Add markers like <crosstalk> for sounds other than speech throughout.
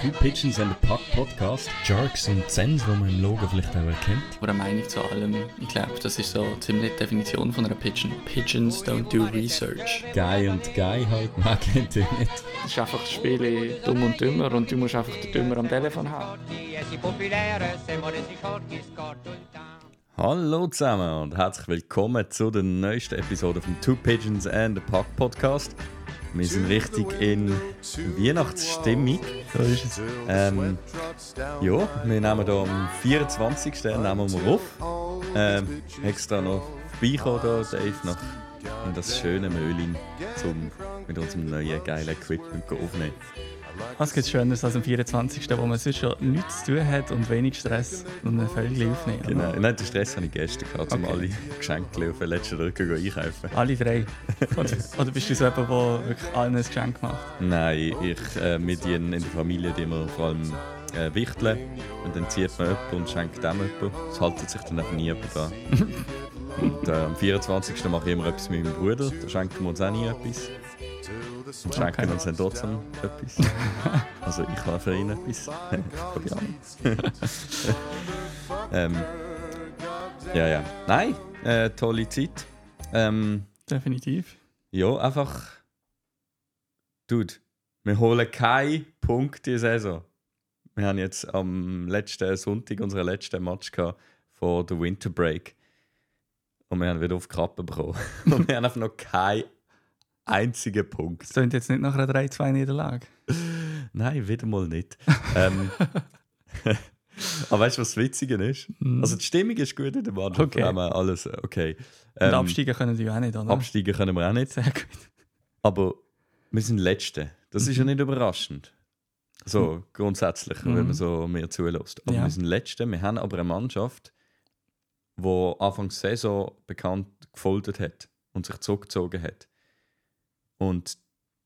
Two Pigeons and a Puck Podcast. Jerks und Zens, die man im Logo vielleicht auch erkennt. Oder Meinung zu allem. Ich glaube, das ist so ziemlich die Definition von einer Pigeon. Pigeons don't do research. Guy und Guy halt, man kennt ihn nicht. Es ist einfach das Spiel dumm und dümmer und du musst einfach den Dümmer am Telefon haben. Hallo zusammen und herzlich willkommen zu der neuesten Episode vom Two Pigeons and a Puck Podcast. Wir sind richtig in Weihnachtsstimmung. So ist es. Ähm, ja, wir nehmen hier am 24. nehmen wir auf. Ähm, extra noch vorbeikommen hier, Dave, noch in das schöne Möhlin, um mit unserem neuen geilen Equipment aufnehmen. Was gibt Schöneres als am 24., wo man sonst schon nichts zu tun hat und wenig Stress und eine Vögel aufnehmen? Genau. Nein, den Stress hatte ich gestern, gehabt, um Okay. alle Geschenke auf den letzten Rücken einkaufen. Alle drei? oder, oder bist du so jemand, der wirklich allen ein Geschenk macht? Nein, ich, äh, wir dienen in der Familie, die wir vor allem äh, wichteln. Und dann zieht man jemanden und schenkt dem jemanden. Es haltet sich dann einfach nie jemand dran. <laughs> und äh, am 24. mache ich immer etwas mit meinem Bruder. Da schenken wir uns auch nie etwas. Und schenken uns dann trotzdem etwas. <laughs> also ich habe für ihn etwas. <laughs> <laughs> Ähm, ja, ja. Nein, äh, tolle Zeit. Ähm, Definitiv. ja, einfach. Dude, wir holen keinen Punkt diese Saison. Wir haben jetzt am letzten Sonntag unseren letzten Match gehabt vor der Winter Break. Und wir haben wieder auf die Kappe bekommen. Und wir haben einfach noch keinen einzigen Punkt. Das klingt jetzt nicht nach einer 3-2-Niederlage. Nein, wieder mal nicht. ähm, <laughs> aber weißt du, was das Witzige ist? Also, die Stimmung ist gut in der Mannschaft. Mhm. Okay. Wir alles okay. Und Ähm, absteigen können die auch nicht, oder? absteigen können wir auch nicht. Sehr gut. Aber wir sind Letzte. Das ist ja nicht überraschend. So grundsätzlich, wenn Mhm. man so mehr zulässt. Aber Ja. wir sind Letzte. Wir haben aber eine Mannschaft, die Anfang der Saison bekannt gefoldet hat und sich zurückgezogen hat. Und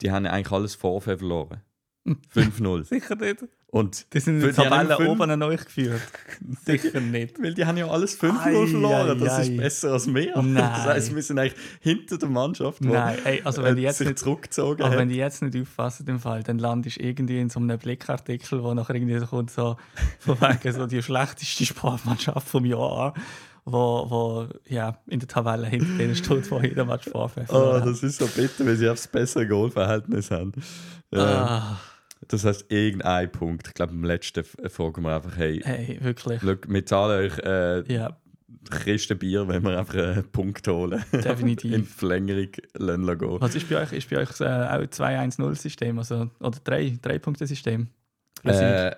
die haben eigentlich alles vor verloren. <laughs> 5-0. Sicher nicht. Und Die sind in Für der die haben Tabelle fünf- oben an euch geführt. <laughs> Sicher nicht. weil die haben ja alles 5-0 Ei, verloren. Das ei, ist besser als wir. <laughs> Nein. Das heisst, wir sind eigentlich hinter der Mannschaft, die Nein, ey, also wenn die jetzt nicht zurückgezogen Aber hat. wenn die jetzt nicht aufpassen, im Fall, dann landest du irgendwie in so einem Blickartikel, wo nachher irgendwie so kommt, so von wegen so die schlechteste Sportmannschaft vom Jahr, wo, wo ja, in der Tabelle hinter denen steht, wo jeder Match vorfährt. Oh, das ist so bitter, weil sie aufs bessere Goalverhältnis haben. Ja. ah, Das heißt, irgendein Punkt. Ich glaube, im letzten fragen wir einfach, hey, hey, wirklich. schau, wir zahlen euch äh, Ja, Christen Bier, wenn wir einfach einen Punkt holen. Definitiv. <laughs> In Verlängerung lassen gehen. was ist bei euch? Ist bei euch äh, auch 2-1-0-System also, oder 3-Punkte-System? Äh,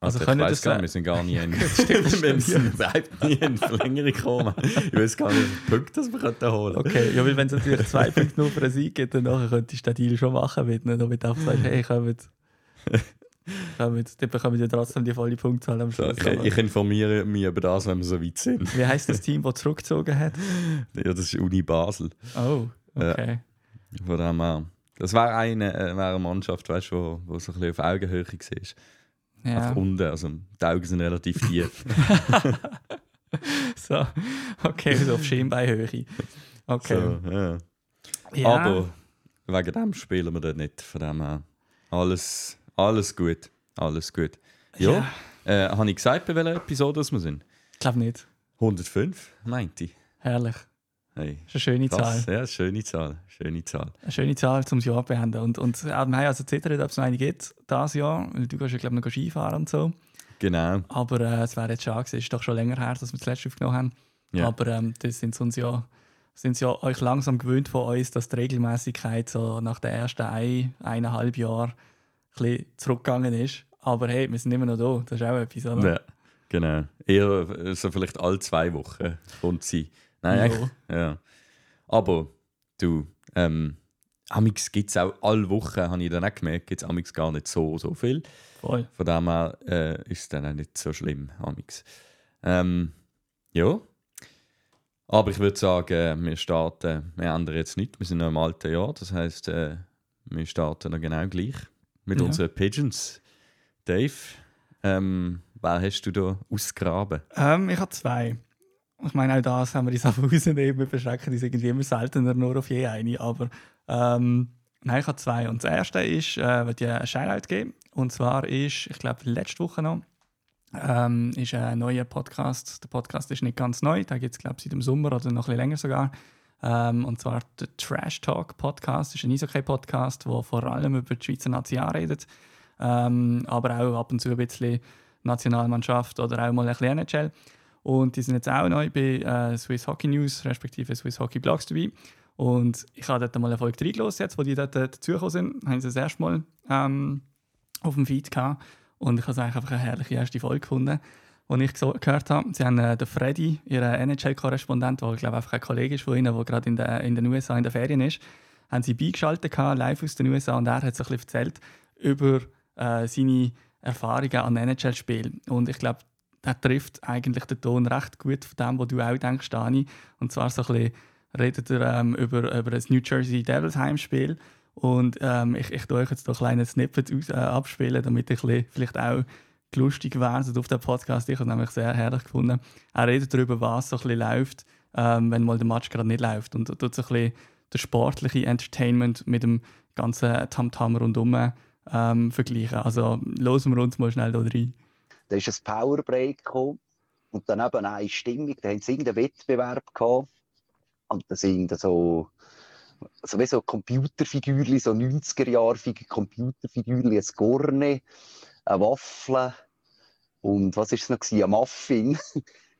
Also also ich weiß gar nicht, wir sind gar nie <laughs> in, stimmt, <laughs> wir sind überhaupt nie in die Verlängerung gekommen. Ich weiß gar nicht, wie viele Punkte wir könnten holen Okay, ja, weil wenn es natürlich zwei Punkte nur für einen Sieg gibt, dann nachher könntest du den Deal schon machen, wenn du nicht einfach sagst, hey, kommt, kommt, dann bekommen wir trotzdem die volle Punktzahl am Schluss. ich, ich informiere mich über das, wenn wir so weit sind. Wie heisst das Team, das zurückgezogen hat? <laughs> Ja, das ist Uni Basel. Oh, okay. Von dem her. Das wäre eine, äh, wäre eine Mannschaft, weißt, wo, wo so ein bisschen auf Augenhöhe war. Ja. Einfach unten, also die Augen sind relativ tief. <laughs> So, okay, so auf Schienbeinhöhe. Okay. so, ja. ja, Aber wegen dem spielen wir dort nicht. Von dem her. Alles, alles gut. Alles gut. Ja, Äh, habe ich gesagt, bei welcher Episode wir sind? ich glaube nicht. 105, meinte ich. Herrlich. Hey, Das ist eine schöne krass. Zahl. Ja, schöne Zahl. Schöne Zahl. Eine schöne Zahl zum Jahr beenden. Und, und wir haben also zittert, ob es noch eine gibt, dieses Jahr. Weil du gehst ja, glaube ich, noch Skifahren und so. Genau. Aber äh, es wäre jetzt schade gewesen. Es ist doch schon länger her, dass wir das letzte aufgenommen haben. Ja. Aber ähm, das sind uns ja, sind sie ja euch langsam gewöhnt von uns, dass die Regelmäßigkeit so nach den ersten ein, eineinhalb Jahren ein bisschen zurückgegangen ist. Aber hey, wir sind immer noch da. Das ist auch etwas, oder? Ja, genau. Eher äh, so vielleicht alle zwei Wochen kommt sie. Nein, Ja. echt? Ja. Aber du, ähm, Amix gibt es auch alle Wochen, habe ich dann auch gemerkt, gibt es Amix gar nicht so, so viel. Voll. Von dem her äh, ist es dann auch nicht so schlimm, Amix. Ähm, ja. Aber ich würde sagen, wir starten, wir ändern jetzt nicht, wir sind noch im alten Jahr, das heisst, äh, wir starten noch genau gleich mit Ja. unseren Pigeons. Dave, ähm, wer hast du da ausgegraben? Ähm, ich habe zwei. Ich meine, auch das haben wir uns <laughs> einfach rausnehmen. Wir beschränken uns irgendwie immer seltener nur auf je eine. Aber ähm, nein, ich habe zwei. Und das erste ist, äh, wird ich einen Shoutout geben. Und zwar ist, ich glaube, letzte Woche noch, ähm, ist ein neuer Podcast. Der Podcast ist nicht ganz neu, da gibt es, glaube ich, seit dem Sommer oder noch ein bisschen länger sogar. Ähm, und zwar der Trash Talk Podcast. Das ist ein Eishockey-Podcast, der vor allem über die Schweizer Nation redet. Ähm, aber auch ab und zu ein bisschen Nationalmannschaft oder auch mal ein bisschen NHL. Und die sind jetzt auch neu bei äh, Swiss Hockey News, respektive Swiss Hockey Blogs dabei. Und ich habe dort mal eine Folge reingelassen, jetzt, wo die dort dazugekommen sind. Haben sie das erste Mal ähm, auf dem Feed gehabt. Und ich habe es einfach eine herrliche erste Folge gefunden. Und ich gehört habe, sie haben äh, den Freddy, ihren NHL-Korrespondent, der glaube einfach ein Kollege ist von ihnen, der gerade in, der, in den USA in den Ferien ist, haben sie beigeschaltet, gehabt, live aus den USA. Und er hat so ein bisschen erzählt über äh, seine Erfahrungen an NHL-Spielen. Und ich glaube, der trifft eigentlich den Ton recht gut von dem, was du auch denkst, Dani. Und zwar so ein bisschen redet er ähm, über, über das New Jersey Devils Heimspiel. Und ähm, ich, ich tue euch jetzt doch kleine Snippets aus, äh, abspielen, damit ich vielleicht auch lustig werdet auf dem Podcast. Ich habe es nämlich sehr herrlich gefunden. Er redet darüber, was so ein bisschen läuft, ähm, wenn mal der Match gerade nicht läuft. Und tut so ein bisschen das sportliche Entertainment mit dem ganzen Tamtam rundum ähm, vergleichen. Also hören wir uns mal schnell da rein. Da ist ein Powerbreak gekommen und dann eben eine Stimmung. Da haben sie irgendeinen Wettbewerb gehabt. Und da sind so, so wie so Computerfigürchen, so 90er-jahrige Computerfigürchen, ein Gorne, eine Waffel und was war es noch gewesen? Ein Muffin. <laughs>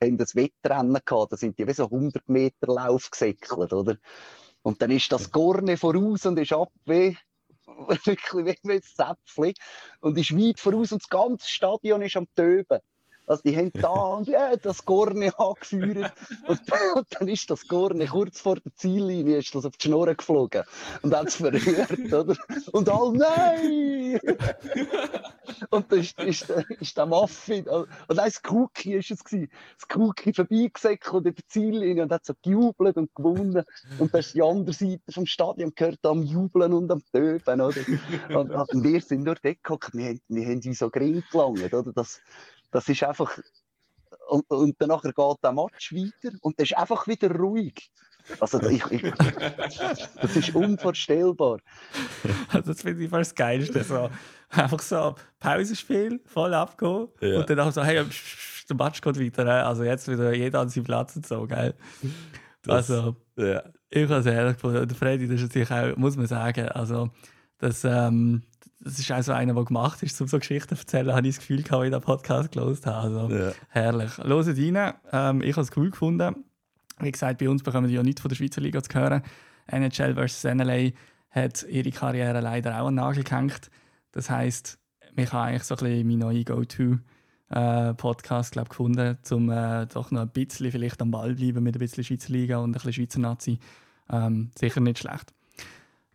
haben das Wettrennen gehabt. Da sind die wie so 100 Meter Lauf gesäckelt, oder? Und dann ist das Gorne voraus und ist ab wie <laughs> wirklich wie ein Zäpfchen und ist weit voraus und das ganze Stadion ist am Töben. Also die haben da und ja, das Gorne angeführt und, und, dann ist das Gorne kurz vor der Ziellinie ist das auf die Schnur geflogen und hat es verrührt, oder? Und all nein! und dann ist, ist, ist der Muffin, und nein, das Cookie ist es gewesen, das Cookie vorbeigesäckelt über die Ziellinie und hat so gejubelt und gewonnen und dann ist die andere Seite vom Stadion gehört am Jubeln und am Töben, oder? Und, und wir sind nur dort wir, wir haben uns so gering gelangt, oder? Das, das ist einfach. Und, und danach geht der Match weiter und das ist einfach wieder ruhig. Also ich, ich, <laughs> das ist unvorstellbar. das finde ich fast das Geilste. So. Einfach so Pausenspiel, voll abgehen ja. und dann auch so, hey, der Match geht weiter. Also jetzt wieder jeder an seinem Platz und so, geil. Das, also, ja. ich habe es ehrlich gefunden. Der Freddy, das ist natürlich auch, muss man sagen, also das, ähm, das ist auch so einer, der gemacht ist, um so Geschichten zu erzählen, habe ich das Gefühl, gehabt, ich den Podcast gelesen habe. Also, ja. herrlich. Hört rein. Ähm, ich habe es cool gefunden. Wie gesagt, bei uns bekommen wir ja nichts von der Schweizer Liga zu hören. NHL vs. NLA hat ihre Karriere leider auch an den Nagel gehängt. Das heisst, ich habe eigentlich so ein bisschen meinen neuen Go-To-Podcast äh, gefunden, um äh, doch noch ein bisschen vielleicht am Ball bleiben mit ein bisschen Schweizer Liga und ein bisschen Schweizer Nazi. Ähm, sicher nicht schlecht.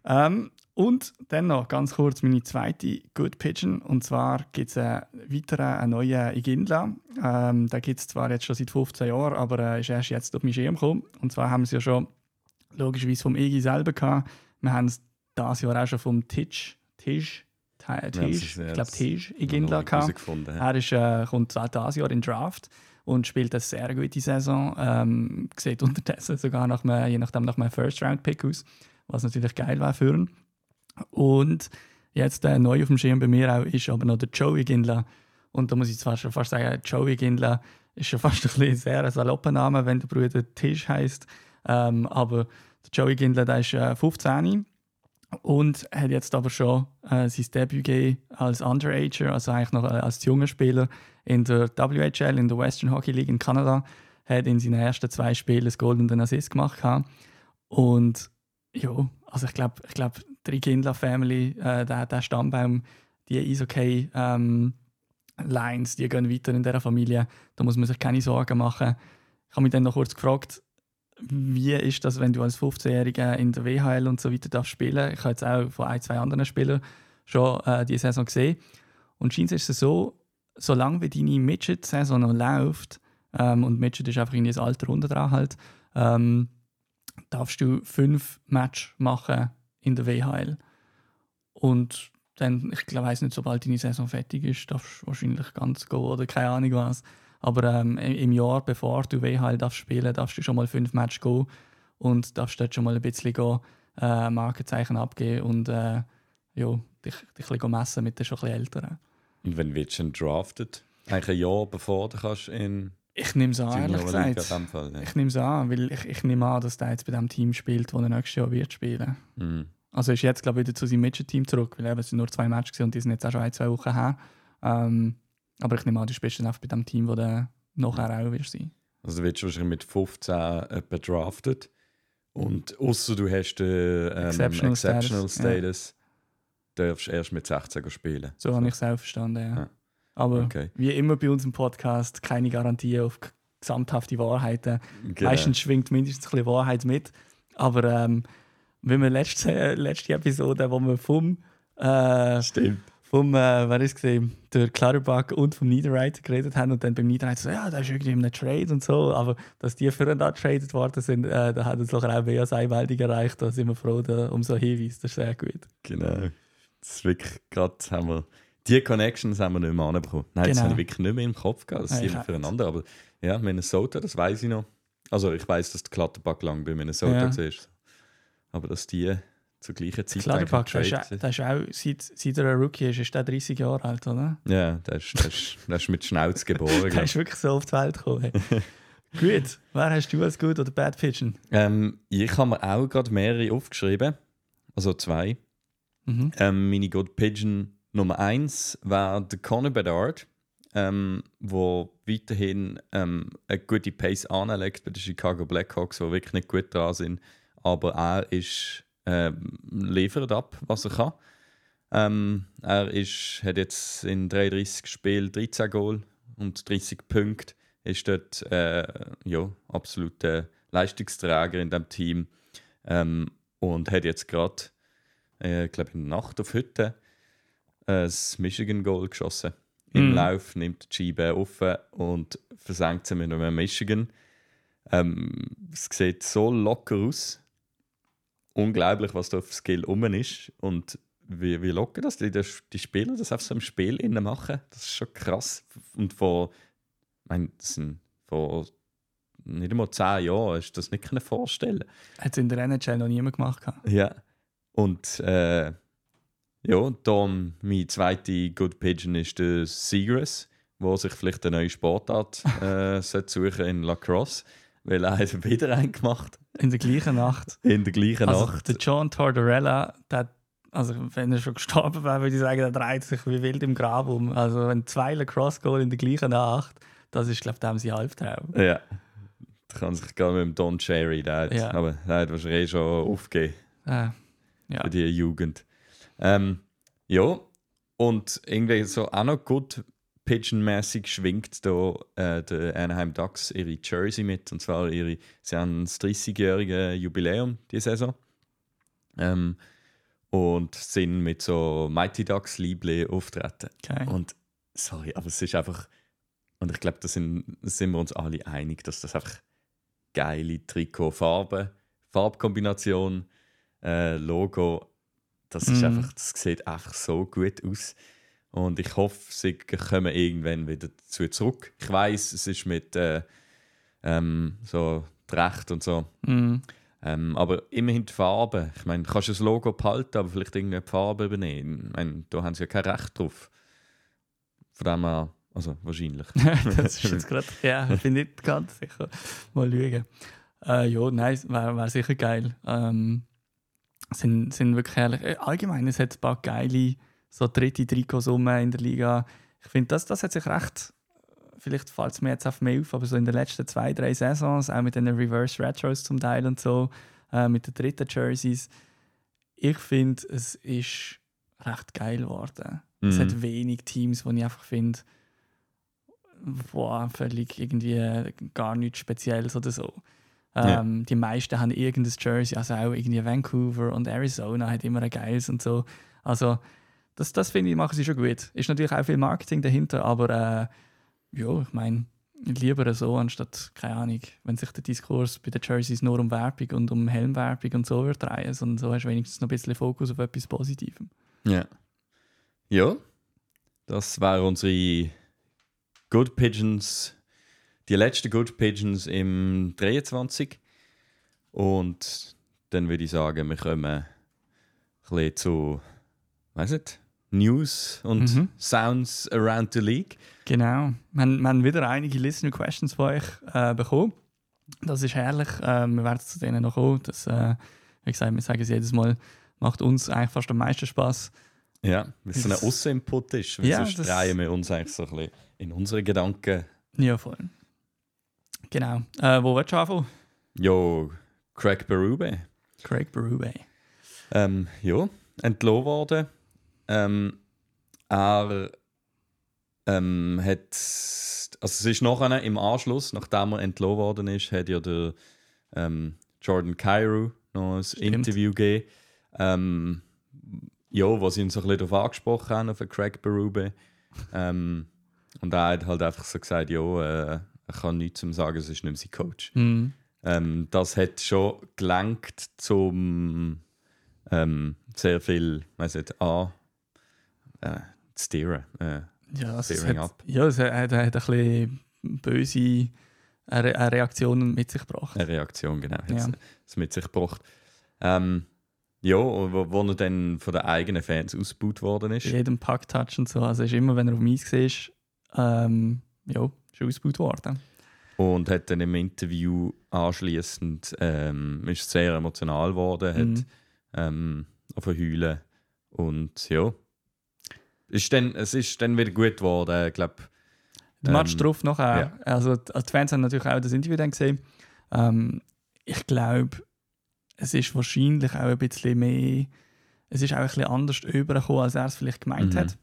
Ähm, und dann noch ganz kurz meine zweite Good Pigeon. Und zwar gibt es einen weiteren, einen neuen Igindla. Ähm, den gibt es zwar jetzt schon seit 15 Jahren, aber er äh, ist erst jetzt auf mein Schirm gekommen. Und zwar haben wir es ja schon logischerweise vom Igi selber gehabt. Wir haben es dieses Jahr auch schon vom Tisch, Tisch, Tisch, ich glaube Tisch Igindla gehabt. Er ist, äh, kommt dieses Jahr in Draft und spielt eine sehr gute Saison. Ähm, sieht <laughs> unterdessen sogar nach einem, je nachdem nach einem First-Round-Pick aus, was natürlich geil war für ihn. Und jetzt äh, neu auf dem Schirm bei mir auch ist aber noch der Joey Gindler. Und da muss ich zwar schon fast sagen, Joey Gindler ist schon <laughs> fast ein sehr salopper Name, wenn der Bruder Tisch heißt. Ähm, aber der Joey Gindler, der ist äh, 15 und hat jetzt aber schon äh, sein Debüt gegeben als Underager, also eigentlich noch äh, als junger Spieler in der WHL, in der Western Hockey League in Kanada. Hat in seinen ersten zwei Spielen das Gold Assist gemacht. Und ja, also ich glaube, ich glaub, die Kindler Family, äh, der, Stammbaum, die Eishockey ähm, Lines, die gehen weiter in dieser Familie. Da muss man sich keine Sorgen machen. Ich habe mich dann noch kurz gefragt, wie ist das, wenn du als 15-Jähriger in der WHL und so weiter darfst spielen? Ich habe jetzt auch von ein, zwei anderen Spielern schon äh, die Saison gesehen. Und scheint ist es so, solange wie deine Midget-Saison noch läuft, ähm, und Midget ist einfach in das Alter unter dran halt, ähm, darfst du fünf Matches machen in der WHL. Und dann, ich glaube, nicht, sobald deine Saison fertig ist, darfst du wahrscheinlich ganz gehen oder keine Ahnung was. Aber ähm, im Jahr, bevor du WHL darfst spielen darfst du schon mal fünf Matches gehen und darfst dort schon mal ein bisschen gehen, äh, Markenzeichen abgeben und äh, ja, dich, dich ein bisschen messen mit den schon ein bisschen Älteren. Und wenn wird schon drafted? Eigentlich ein Jahr bevor du kannst in Ich nehme es an, ehrlich gesagt. Fall. Ja. Ich nehme es an, weil ich, ich nehme an, dass der jetzt bei dem Team spielt, das er nächstes Jahr wird spielen. Mhm. Also ist jetzt, glaube ich, wieder zu seinem Midget-Team zurück, weil eben, es sind nur zwei Matches und die sind jetzt auch schon ein, zwei Wochen her. Ähm, aber ich nehme an, du spielst dann einfach bei dem Team, wo der nachher auch wird sein. Also du wirst wahrscheinlich mit 15 etwa drafted. Und außer du hast den ähm, Exceptional Exceptional, Status, ja. Darfst du erst mit 16 spielen. So habe ich es auch verstanden, ja. Ja. Aber Okay. wie immer bei uns im Podcast, keine Garantie auf gesamthafte Wahrheiten. Genau. Meistens schwingt mindestens ein bisschen Wahrheit mit. Aber ähm, wenn wir letzte, letzte Episode, wo wir vom, äh, Stimmt. vom äh, wer ist gesehen, der Clutterbuck und vom Niederreiter geredet haben und dann beim Niederreiter so, ja, da ist irgendwie in einem Trade und so, aber dass die füreinander traded worden sind, äh, da hat uns noch auch mehr als eine Meldung erreicht, da sind wir froh da, um so Hinweis, das ist sehr gut. Genau. Das ist wirklich gerade haben wir die Connections haben wir nicht mehr anbekommen. Nein, das Genau. habe ich wirklich nicht mehr im Kopf gehabt. Das Ja, sind füreinander. Aber ja, Minnesota, das weiß ich noch. Also ich weiß, dass der Klatterback lang bei Minnesota Ja. war. Aber dass die zur gleichen Zeit Clutterbuck, der ist, der ist auch, seit, seit er ein Rookie ist, ist der 30 Jahre alt, oder? Ja, der ist, der ist, der ist mit Schnauz <laughs> geboren. Der ist wirklich so auf die Welt gekommen. <laughs> Gut, wer hast du als gut oder bad Pigeon? ähm, ich habe mir auch gerade mehrere aufgeschrieben. Also zwei. Mhm. Ähm, meine Good Pigeon Nummer eins war der Conor Bedard, ähm, wo weiterhin ähm, eine gute Pace anlegt bei den Chicago Blackhawks, die wirklich nicht gut dran sind. Aber er ist, ähm, liefert ab, was er kann. Ähm, er ist, hat jetzt in 33 Spielen 13 Goal und 30 Punkte. Ist dort äh, ja, absoluter Leistungsträger in dem Team ähm, und hat jetzt gerade äh, ich glaube in der Nacht auf Hütte ein Michigan-Goal geschossen. Im Mhm. Lauf nimmt die Scheibe auf und versenkt sie mit einem Michigan. Ähm, es sieht so locker aus. Unglaublich, was da auf Skill rum ist. Und wie, wie locker das die, die Spieler das auf so einem Spiel innen machen. Das ist schon krass. Und vor, ich meine, das sind vor nicht einmal zehn Jahren, du das nicht vorstellen Hat es in der NHL noch niemand gemacht. ja. Und äh, ja, dann mein zweiter Good Pigeon ist der Seagrass, wo sich vielleicht eine neue Sportart äh, <laughs> suchen in Lacrosse, weil er hat wieder einen gemacht In der gleichen Nacht. in der gleichen Also Nacht. der John Tortorella, der, also wenn er schon gestorben wäre, würde ich sagen, der dreht sich wie wild im Grab um. Also wenn zwei Lacrosse-Goal in der gleichen Nacht, das ist, glaube ich, dem sein Halbtraum. Ja. Da kann sich gar mit dem Don Cherry, der hat, Ja. aber der hat wahrscheinlich eh schon aufgegeben. Äh, ja. für die Jugend. Ähm, ja, und irgendwie so auch noch gut Pigeon-mäßig schwingt da äh, der Anaheim Ducks ihre Jersey mit. Und zwar ihre, sie haben das 30-jährige Jubiläum diese Saison. Ähm, und sind mit so Mighty Ducks Liebling auftreten. Okay. Und sorry, aber es ist einfach. Und ich glaube, da sind, sind wir uns alle einig, dass das einfach geile Trikotfarben, Farbkombination, äh, Logo, das ist Mhm. einfach, das sieht einfach so gut aus. Und ich hoffe, sie kommen irgendwann wieder dazu zurück. Ich weiß, es ist mit äh, ähm, so Recht und so. Mm, Ähm, aber immerhin die Farbe. Ich meine, du kannst das Logo behalten, aber vielleicht irgendwie die Farbe übernehmen. Ich meine, da haben sie ja kein Recht drauf. Von dem her, also wahrscheinlich. <laughs> das ist jetzt gerade, ja, ich <laughs> bin nicht ganz sicher. Mal schauen. Äh, ja, nein, wäre wär sicher geil. Ähm, sind, sind wirklich herrlich. Äh, allgemein, es hat ein paar geile, so dritte Trikots rum in der Liga. Ich finde, das, das hat sich recht, vielleicht fällt es mir jetzt auf mehr auf, aber so in den letzten zwei, drei Saisons, auch mit den Reverse Retros zum Teil und so, äh, mit den dritten Jerseys, ich finde, es ist recht geil geworden. Es Mhm. hat wenig Teams, wo ich einfach finde, boah, völlig irgendwie gar nichts Spezielles oder so. Ja. Ähm, Die meisten haben irgendein Jersey, also auch irgendwie Vancouver und Arizona hat immer ein geiles und so. Also das, das finde ich, machen sie schon gut. Ist natürlich auch viel Marketing dahinter, aber äh, ja, ich meine, lieber so, anstatt, keine Ahnung, wenn sich der Diskurs bei den Jerseys nur um Werbung und um Helmwerbung und so wird drehen, sondern so hast du wenigstens noch ein bisschen Fokus auf etwas Positivem. Ja. Ja, das waren unsere Good Pigeons die letzten Good Pigeons im 23. Und dann würde ich sagen, wir kommen ein bisschen zu, weiss nicht, News und Mhm. Sounds around the league. Genau. Wir haben, wir haben wieder einige Listener Questions von euch äh, bekommen. Das ist herrlich. Äh, wir werden zu denen noch kommen. Das, äh, wie gesagt, wir sagen es jedes Mal, macht uns eigentlich fast am meisten Spaß. Ja, weil es so ein Außeninput ist. Weil Ja, sonst drehen wir uns eigentlich so ein bisschen in unsere Gedanken. Ja, voll. Genau. Äh, wo willst du anfangen? Jo, Craig Berube. Craig Berube. Ähm, ja, entlassen worden. Ähm, er ähm, hat. Also, es ist nachher im Anschluss, nachdem er entlassen worden ist, hat ja der ähm, Jordan Cairo noch ein Stimmt. Interview gegeben. Ähm, ja, wo sie ihn so ein bisschen darauf angesprochen haben, auf Craig Berube. Ähm, und er hat halt einfach so gesagt: Ja, äh, er kann nichts zum sagen, es ist nicht mehr sein Coach. Mhm. Ähm, das hat schon gelenkt zum ähm, sehr viel, weiß nicht, an äh, steeren. Äh, Ja, es Steering hat, up. ja, es hat, hat ein bisschen böse Re äh, Reaktionen mit sich gebracht. eine Reaktion, genau, hat Ja. es mit sich gebracht. Ähm, ja, wo, wo er dann von den eigenen Fans ausgebaut worden ist. Bei jedem Packtouch und so. Also ist immer, wenn er auf dem Eis war, ähm, ja, ist er ausgebaut worden. Und hat dann im Interview anschließend ähm, ist sehr emotional geworden, hat Mhm. ähm, auf Heulen und ja. Ist dann, es ist dann wieder gut geworden, ich glaube. Der Match Ähm, drauf nachher. ja. Also die Fans haben natürlich auch das Interview dann gesehen. Ähm, ich glaube, es ist wahrscheinlich auch ein bisschen mehr, es ist auch ein bisschen anders übergekommen, als er es vielleicht gemeint Mhm. hat.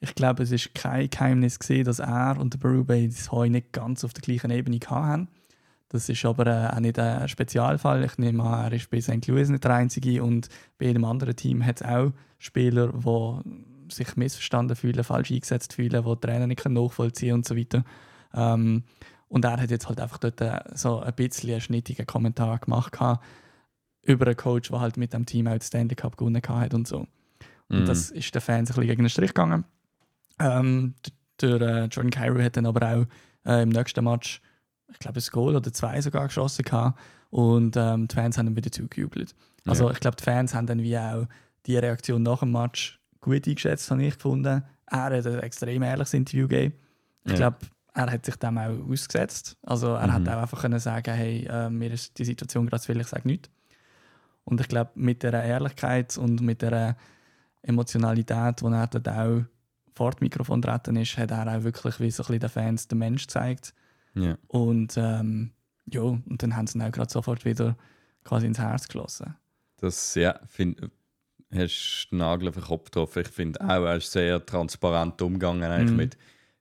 Ich glaube, es ist kein Geheimnis gesehen, dass er und der Berube das Heu nicht ganz auf der gleichen Ebene hatten. Das ist aber äh, auch nicht ein Spezialfall. Ich nehme an, er ist bei St. Louis nicht der Einzige und bei jedem anderen Team hat es auch Spieler, die sich missverstanden fühlen, falsch eingesetzt fühlen, die Trainer nicht nachvollziehen und so weiter. Ähm, und er hat jetzt halt einfach dort äh, so ein bisschen einen schnittigen Kommentar gemacht gehabt über einen Coach, der halt mit dem Team auch den Stanley Cup gewonnen hat und so. Und Mhm. das ist den Fans ein bisschen gegen den Strich gegangen. Ähm, der äh, Jordan Cairo hat dann aber auch äh, im nächsten Match, ich glaube, ein Goal oder zwei sogar geschossen gehabt. Und ähm, die Fans haben ihn wieder zugejubelt. Also Ja. ich glaube, die Fans haben dann wie auch die Reaktion nach dem Match gut eingeschätzt, habe ich gefunden. Er hat ein extrem ehrliches Interview gegeben. Ich Ja. glaube, er hat sich dem auch ausgesetzt. Also er hat Mhm. auch einfach können sagen, hey, äh, mir ist die Situation gerade zu viel, ich sage nichts. Und ich glaube, mit der Ehrlichkeit und mit der Emotionalität, die er dort auch vor das Mikrofon treten ist, hat er auch wirklich wie so ein bisschen den Fans den Mensch gezeigt. ja. Und ähm, ja, und dann haben sie ihn auch gerade sofort wieder quasi ins Herz gelassen. Das, ja, find, hast den Nagel auf den Kopf getroffen. Ich finde auch, er ist sehr transparent umgegangen eigentlich Mhm. mit,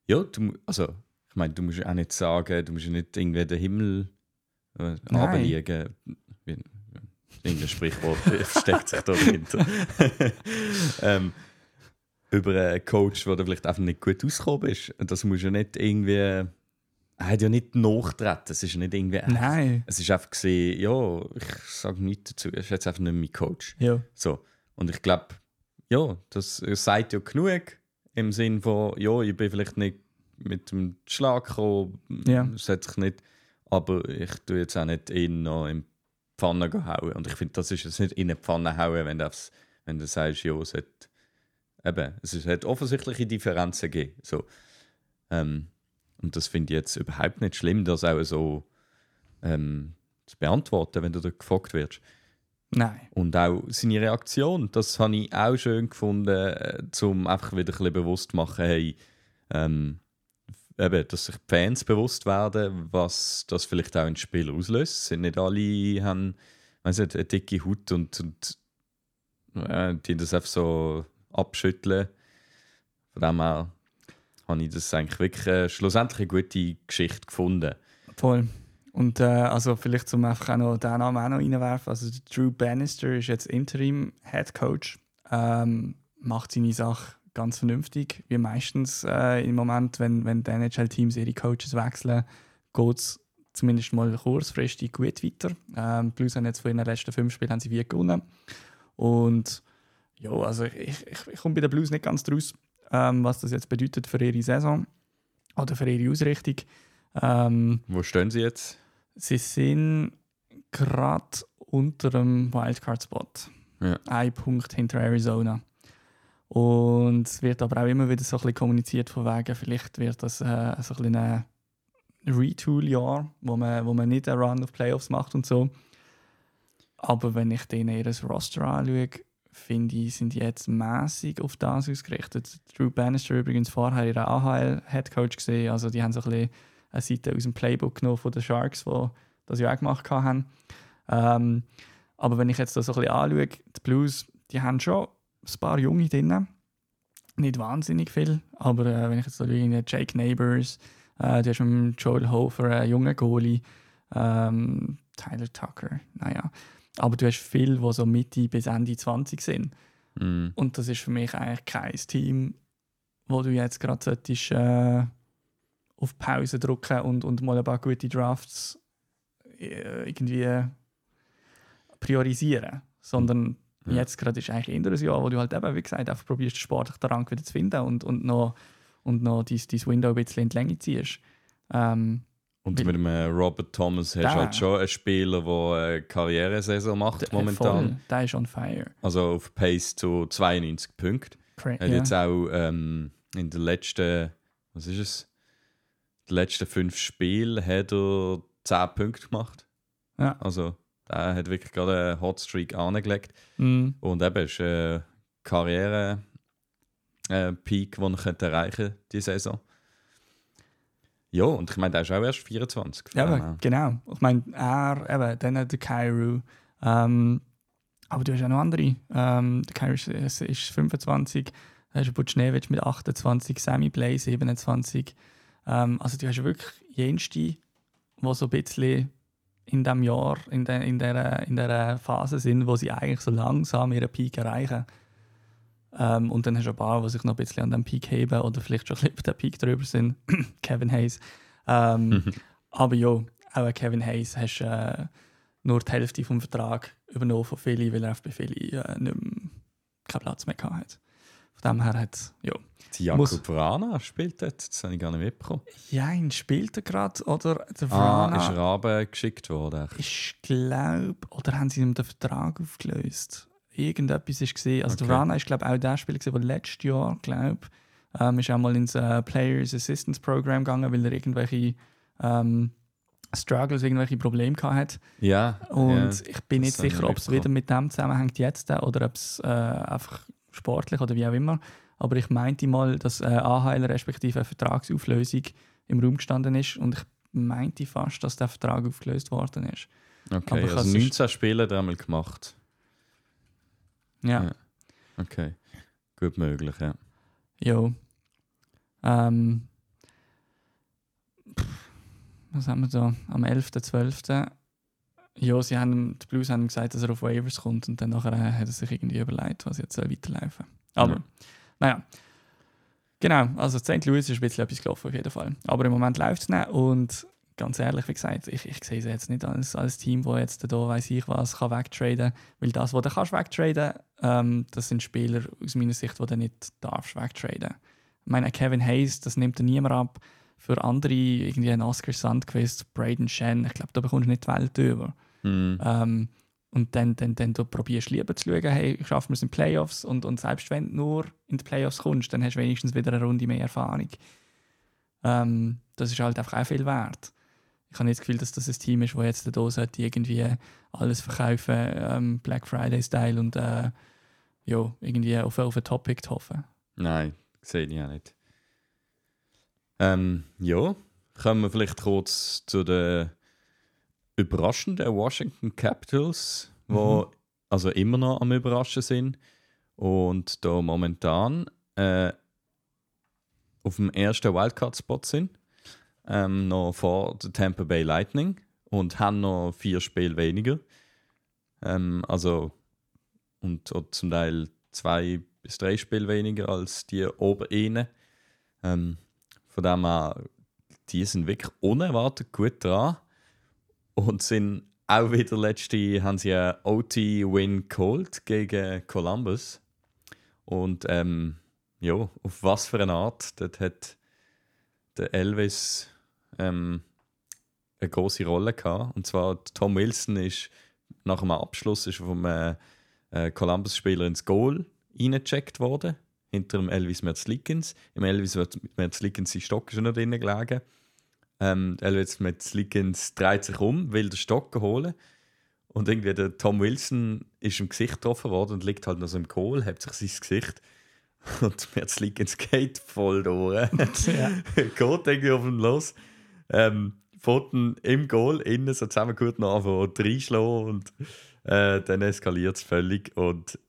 ja, du, also, ich meine, du musst auch nicht sagen, du musst ja nicht irgendwie den Himmel äh. Wie- Irgendein Sprichwort <laughs> versteckt sich da dahinter. <laughs> ähm, über einen Coach, der vielleicht einfach nicht gut ausgekommen ist. Das muss ja nicht irgendwie. Er hat ja nicht nachtreten. Es ist nicht irgendwie. Nein. Es ist einfach gesehen, ja, ich sage nichts dazu. Er ist jetzt einfach nicht mein Coach. Ja. So. Und ich glaube, ja, das sagt ja genug im Sinn von, ja, ich bin vielleicht nicht mit dem Schlag gekommen, es hat sich nicht, aber ich tue jetzt auch nicht ihn noch in die Pfanne hauen. Und ich finde, das ist jetzt nicht in die Pfanne hauen, wenn du, aufs- wenn du sagst, ja, es hat, eben, es ist- hat offensichtliche Differenzen gegeben. So. Ähm, und das finde ich jetzt überhaupt nicht schlimm, das auch so ähm, zu beantworten, wenn du da gefragt wirst. Nein. Und auch seine Reaktion, das habe ich auch schön gefunden, äh, um einfach wieder ein bisschen bewusst zu machen, hey, ähm, eben, dass sich die Fans bewusst werden, was das vielleicht auch ein Spiel auslöst. Sind nicht alle haben nicht, eine dicke Haut und, und äh, die das einfach so abschütteln. Von dem her habe ich das eigentlich wirklich äh, schlussendlich eine gute Geschichte gefunden. Voll. Und äh, also vielleicht zum einfach auch noch den Namen auch noch reinwerfen. Also Drew Bannister ist jetzt Interim Head Coach. Ähm, macht seine Sache ganz vernünftig. Wie meistens äh, im Moment, wenn, wenn die NHL-Teams ihre Coaches wechseln, geht es zumindest mal kurzfristig gut weiter. Ähm, Blues haben jetzt von ihren letzten fünf Spielen haben sie wie gewonnen. Und ja, also ich, ich, ich komme bei den Blues nicht ganz draus, ähm, was das jetzt bedeutet für ihre Saison oder für ihre Ausrichtung. Ähm, Wo stehen sie jetzt? sie sind gerade unter dem Wildcard-Spot. Ja. Ein Punkt hinter Arizona. Und es wird aber auch immer wieder so ein bisschen kommuniziert von wegen, vielleicht wird das äh, so ein bisschen ein Retool-Jahr, wo man, wo man nicht einen Run of Playoffs macht und so. Aber wenn ich denen ihr Roster anschaue, finde ich, sind die jetzt mäßig auf das ausgerichtet. Drew Bannister übrigens vorher ihren AHL-Headcoach gesehen, also die haben so ein bisschen eine Seite aus dem Playbook genommen von den Sharks, die das ja auch gemacht haben. Ähm, aber wenn ich jetzt das so ein bisschen anschaue, die Blues, die haben schon ein paar Junge drin. Nicht wahnsinnig viel, aber äh, wenn ich jetzt so schaue, Jake Neighbors, äh, du hast mit Joel Hofer einen jungen Goalie, ähm, Tyler Tucker, naja. Aber du hast viele, die so Mitte bis Ende 20 sind. Mhm. Und das ist für mich eigentlich kein Team, wo du jetzt gerade solltest, äh, auf Pause drücken und, und mal ein paar gute Drafts äh, irgendwie priorisieren. Sondern Ja. jetzt gerade ist eigentlich eher ein Jahr, wo du halt eben, wie gesagt, einfach probierst, den sportlichen Rang wieder zu finden und, und noch, und noch dein, dein Window ein bisschen in die Länge ziehst. Ähm, Und mit dem äh, Robert Thomas hast du Der- halt schon einen Spieler, der eine Karrieresaison macht der- momentan. voll, der ist on fire. Also auf Pace zu 92 Punkten. Cra Er hat ja. jetzt auch ähm, in den letzten, was ist es? Die letzten fünf Spielen hat er 10 Punkte gemacht. Ja. Also der hat wirklich gerade einen Hotstreak angelegt. Mm, Und eben ist ein Karriere äh, Peak, den er könnte erreichen diese Saison. Ja, und ich meine, der ist auch erst 24. Ja, her. genau. Ich meine, er, eben, dann hat der Cairo. Ähm, aber du hast auch noch andere. Ähm, der Cairo ist, ist, ist 25, dann hast du Butchnevich mit 28, Sammy Blay 27. Ähm, also du hast wirklich jenste, die so ein bisschen in diesem Jahr, in, der, in, der, in der Phase sind, wo sie eigentlich so langsam ihren Peak erreichen. Ähm, und dann hast du ein paar, die sich noch ein bisschen an dem Peak heben oder vielleicht schon ein bisschen über den Peak drüber sind. <clears throat> Kevin Hayes. Ähm, <laughs> aber ja, auch Kevin Hayes hast äh, nur die Hälfte vom Vertrag übernommen von Philly, weil er bei Philly äh, nicht mehr, keinen Platz mehr hatte. Von dem her hat ja. Die muss- Jakob Vrana spielt dort, das habe ich gar nicht mitbekommen. Ja, ihn spielt er gerade, oder? Der Ah, Vrana ist er runter geschickt worden? ich glaube, oder haben sie ihm den Vertrag aufgelöst? Irgendetwas ist gesehen. Also Okay. der Rana ist glaube auch der Spieler, der letztes Jahr, glaube ähm, ist auch mal ins äh, Players Assistance Program gegangen, weil er irgendwelche ähm, Struggles, irgendwelche Probleme gehabt hat. Ja. Und ja. ich bin nicht sicher, ob es wieder mit dem zusammenhängt jetzt äh, oder ob es äh, einfach sportlich oder wie auch immer. Aber ich meinte mal, dass äh, AHL respektive eine Vertragsauflösung im Raum gestanden ist und ich meinte fast, dass der Vertrag aufgelöst worden ist. Okay, aber ich also has- 19 Spiele hat er einmal gemacht. Ja. Ja. Okay. Gut möglich, ja. Jo. Ähm, was haben wir da? Am 11.12. Ja, sie haben, die Blues haben gesagt, dass er auf Waivers kommt und dann nachher äh, hat er sich irgendwie überlegt, was jetzt soll weiterlaufen Aber, Ja. naja. Genau, also St. Louis ist ein bisschen etwas gelaufen auf jeden Fall. Aber im Moment läuft es nicht und ganz ehrlich, wie gesagt, ich, ich sehe sie jetzt nicht als, als Team, das jetzt da, weiß ich was, kann wegtraden Weil das, was du kannst wegtraden ähm, das sind Spieler aus meiner Sicht, die du nicht darfst wegtraden Ich meine, Kevin Hayes, das nimmt er niemand ab. Für andere, irgendwie ein Oscar Sandquist, Braden Shen, ich glaube, da bekommst du nicht die Welt über. Hm. Ähm, und dann, dann, dann du probierst lieber zu schauen, hey, schaffen wir es in die Playoffs und, und selbst wenn du nur in die Playoffs kommst, dann hast du wenigstens wieder eine Runde mehr Erfahrung. Ähm, das ist halt einfach auch viel wert. Ich habe nicht das Gefühl, dass das ein Team ist, das jetzt da sollte irgendwie alles verkaufen, ähm, Black Friday-Style und äh, ja, irgendwie auf, auf ein Topic zu hoffen. Nein, sehe ich auch nicht. Ähm, ja, kommen wir vielleicht kurz zu den überraschenden Washington Capitals, wo Mhm. also immer noch am Überraschen sind und da momentan äh, auf dem ersten Wildcard-Spot sind, ähm, noch vor der Tampa Bay Lightning und haben noch vier Spiele weniger. Ähm, also und zum Teil zwei bis drei Spiele weniger als die Oberene. Ähm, von dem her, die sind wirklich unerwartet gut dran und sind auch wieder letzte haben sie einen OT-Win geholt gegen Columbus. Und ähm, ja, auf was für eine Art, dort hat der Elvis ähm, eine große Rolle gehabt. Und zwar Tom Wilson ist nach dem Abschluss ist vom äh, Columbus-Spieler ins Goal reingecheckt worden, hinter dem Elvis Merzlikens. Im Elvis Merzlikens sein Stock ist schon noch drinnen gelegen. Ähm, Elvis Merzlikens dreht sich um, will den Stock holen. Und irgendwie der Tom Wilson ist im Gesicht getroffen worden und liegt halt noch so im Kohl, hat sich sein Gesicht und <laughs> Merzlikens geht voll durch. <laughs> Ja. <laughs> geht irgendwie auf ihn los. Ähm, Pfoten im Goal innen so zusammen gut noch anfangen reinschlagen und äh, dann eskaliert es völlig. Und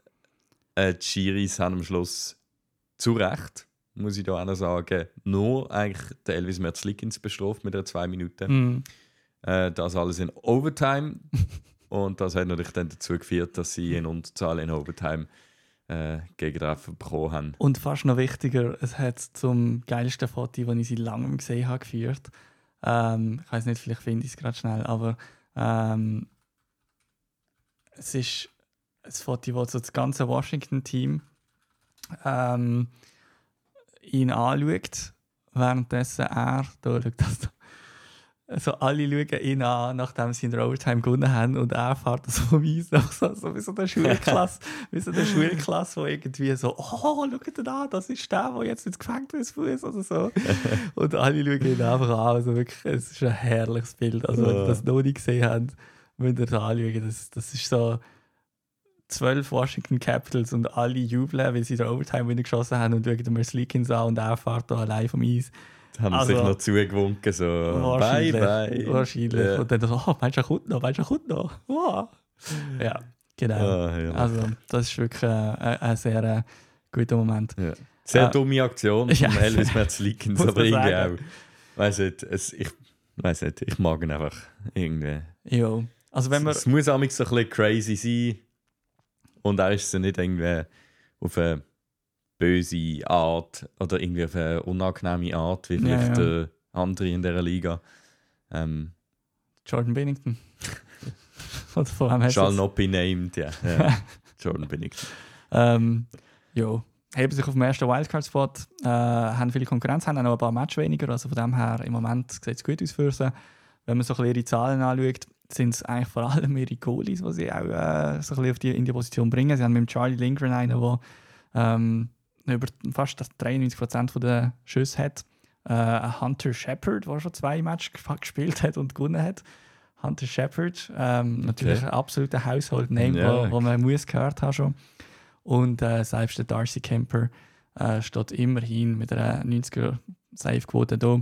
äh, die Schiris haben am Schluss zu Recht, muss ich da auch noch sagen, nur eigentlich der Elvis Merzlikins bestraft mit der zwei Minuten. Mhm. Äh, das alles in Overtime. <laughs> und das hat natürlich dann dazu geführt, dass sie in Unterzahl in Overtime äh, Gegentreffer bekommen haben. Und fast noch wichtiger, es hat zum geilsten Foto, das ich seit langem gesehen habe, geführt. Ähm, ich weiß nicht, vielleicht finde ich es gerade schnell, aber ähm, es ist ein Foto, wo so das ganze Washington-Team ähm, ihn anschaut, währenddessen er, da schaut das da, also alle schauen ihn an, nachdem sie in der Overtime gewonnen haben und er fährt so <laughs> weiss, so, so wie so eine Schulklasse, <laughs> wie so eine Schulklasse, wo irgendwie so, oh, schaut ihn an, das ist der, der jetzt ins Gefängnis muss oder so. <laughs> Und alle schauen ihn einfach an, also wirklich, es ist ein herrliches Bild. Also wenn ihr das noch nicht gesehen habt, müsst ihr das anschauen, das, das ist so zwölf Washington Capitals und alle jubeln, weil sie der Overtime wieder geschossen haben und schauen den Merzlikins an und er fährt da allein vom Eis. Haben Also- sich noch zugewunken, so bye Wahrscheinlich. bye. Wahrscheinlich. Ja. Und dann so, oh, meinst du, er kommt noch, meinst du, er kommt noch. Wow. Ja, genau. Ah, ja. Also, das ist wirklich äh, ein, sehr äh, guter Moment. Ja. Sehr Ah. dumme Aktion <laughs> Ja. von Elvis Merzlikins, Muss aber irgendwie auch. Weiß nicht, es, ich weiß nicht, ich mag ihn einfach irgendwie. Jo. Also, wenn man. es muss auch so ein bisschen crazy sein und er ist so nicht irgendwie auf eine böse Art oder irgendwie auf eine unangenehme Art wie Ja, vielleicht ja. äh, andere in dieser Liga. Ähm, Jordan Bennington. <laughs> Oder hast du shall not be named, ja. ja. <laughs> Jordan Bennington. Ähm, jo. Heben sich auf dem ersten Wildcard-Spot, äh, haben viele Konkurrenz, haben auch noch ein paar Matches weniger. Also von dem her, im Moment sieht es gut aus für sie. Wenn man so ein bisschen ihre Zahlen anschaut, sind es eigentlich vor allem ihre Goalies, die sie auch äh, so ein bisschen auf die, in die Position bringen. Sie haben mit Charlie Lindgren einen, der ähm, über fast 93% der Schüsse hat. Äh, Hunter Shepard, der schon zwei Matches gespielt hat und gewonnen hat. Hunter Shepard, ähm, natürlich ein absoluter Household Name, Ja. wo, wo man muss gehört haben schon. Und äh, selbst der Darcy Kemper äh, steht immerhin mit einer 90er Save-Quote da.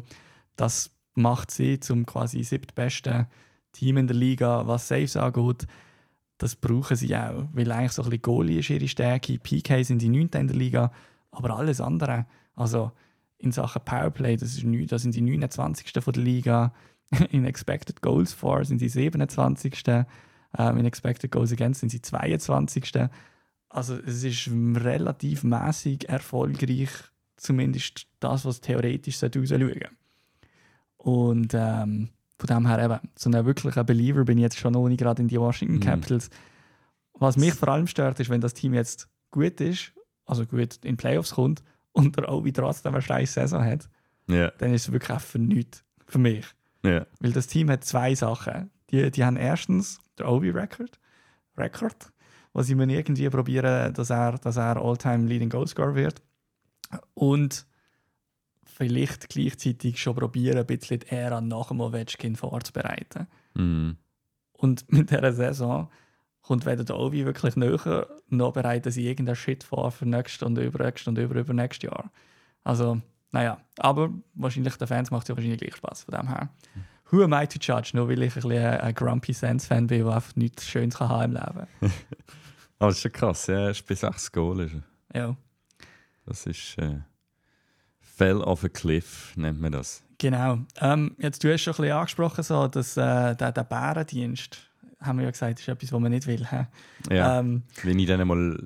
Das macht sie zum quasi siebtbesten Team in der Liga, was Saves angeht. Das brauchen sie auch, weil eigentlich so ein bisschen Goalie ist ihre Stärke. PK sind die 9. in der Liga, aber alles andere, also in Sachen Powerplay, das, ist neu- das sind die 29. von der Liga. <laughs> In Expected Goals for sind sie 27. Ähm, in Expected Goals Against sind sie 22. Also es ist relativ mäßig erfolgreich, zumindest das, was theoretisch sollte rausschauen sollte. Und ähm, von dem her eben, so ein wirklicher Believer bin ich jetzt schon nicht gerade in die Washington Mhm. Capitals. Was mich vor allem stört, ist, wenn das Team jetzt gut ist, also gut in Playoffs kommt und der Obi trotzdem eine scheiß Saison hat, Ja, dann ist es wirklich einfach nichts für mich. ja. Weil das Team hat zwei Sachen. Die, die haben erstens den Obi-Record, Record, was sie müssen irgendwie probieren, dass er, dass er All-Time Leading Goalscorer wird. Und vielleicht gleichzeitig schon probieren, ein bisschen die Ära nach dem Ovechkin vorzubereiten. Mhm. Und <laughs> mit dieser Saison kommt weder der Ovi wirklich näher, noch bereiten sie irgendeinen Shit vor für nächstes und übernächstes und über übernächstes Jahr. Also, naja, aber wahrscheinlich den Fans macht es ja wahrscheinlich gleich Spaß von dem her. Who am I to judge? Nur weil ich ein, bisschen ein Grumpy Sense-Fan bin, der einfach nichts Schönes kann haben im Leben. <laughs> Aber das ist schon krass, ja, er ist bei 6 Goal. Ist. Ja, Das ist äh, Fell off a cliff, nennt man das. genau. Ähm, jetzt, du hast schon ein bisschen angesprochen, so, dass äh, der, der Bärendienst, haben wir ja gesagt, ist etwas, was man nicht will. hä? Ja, Ähm, wenn ich dann mal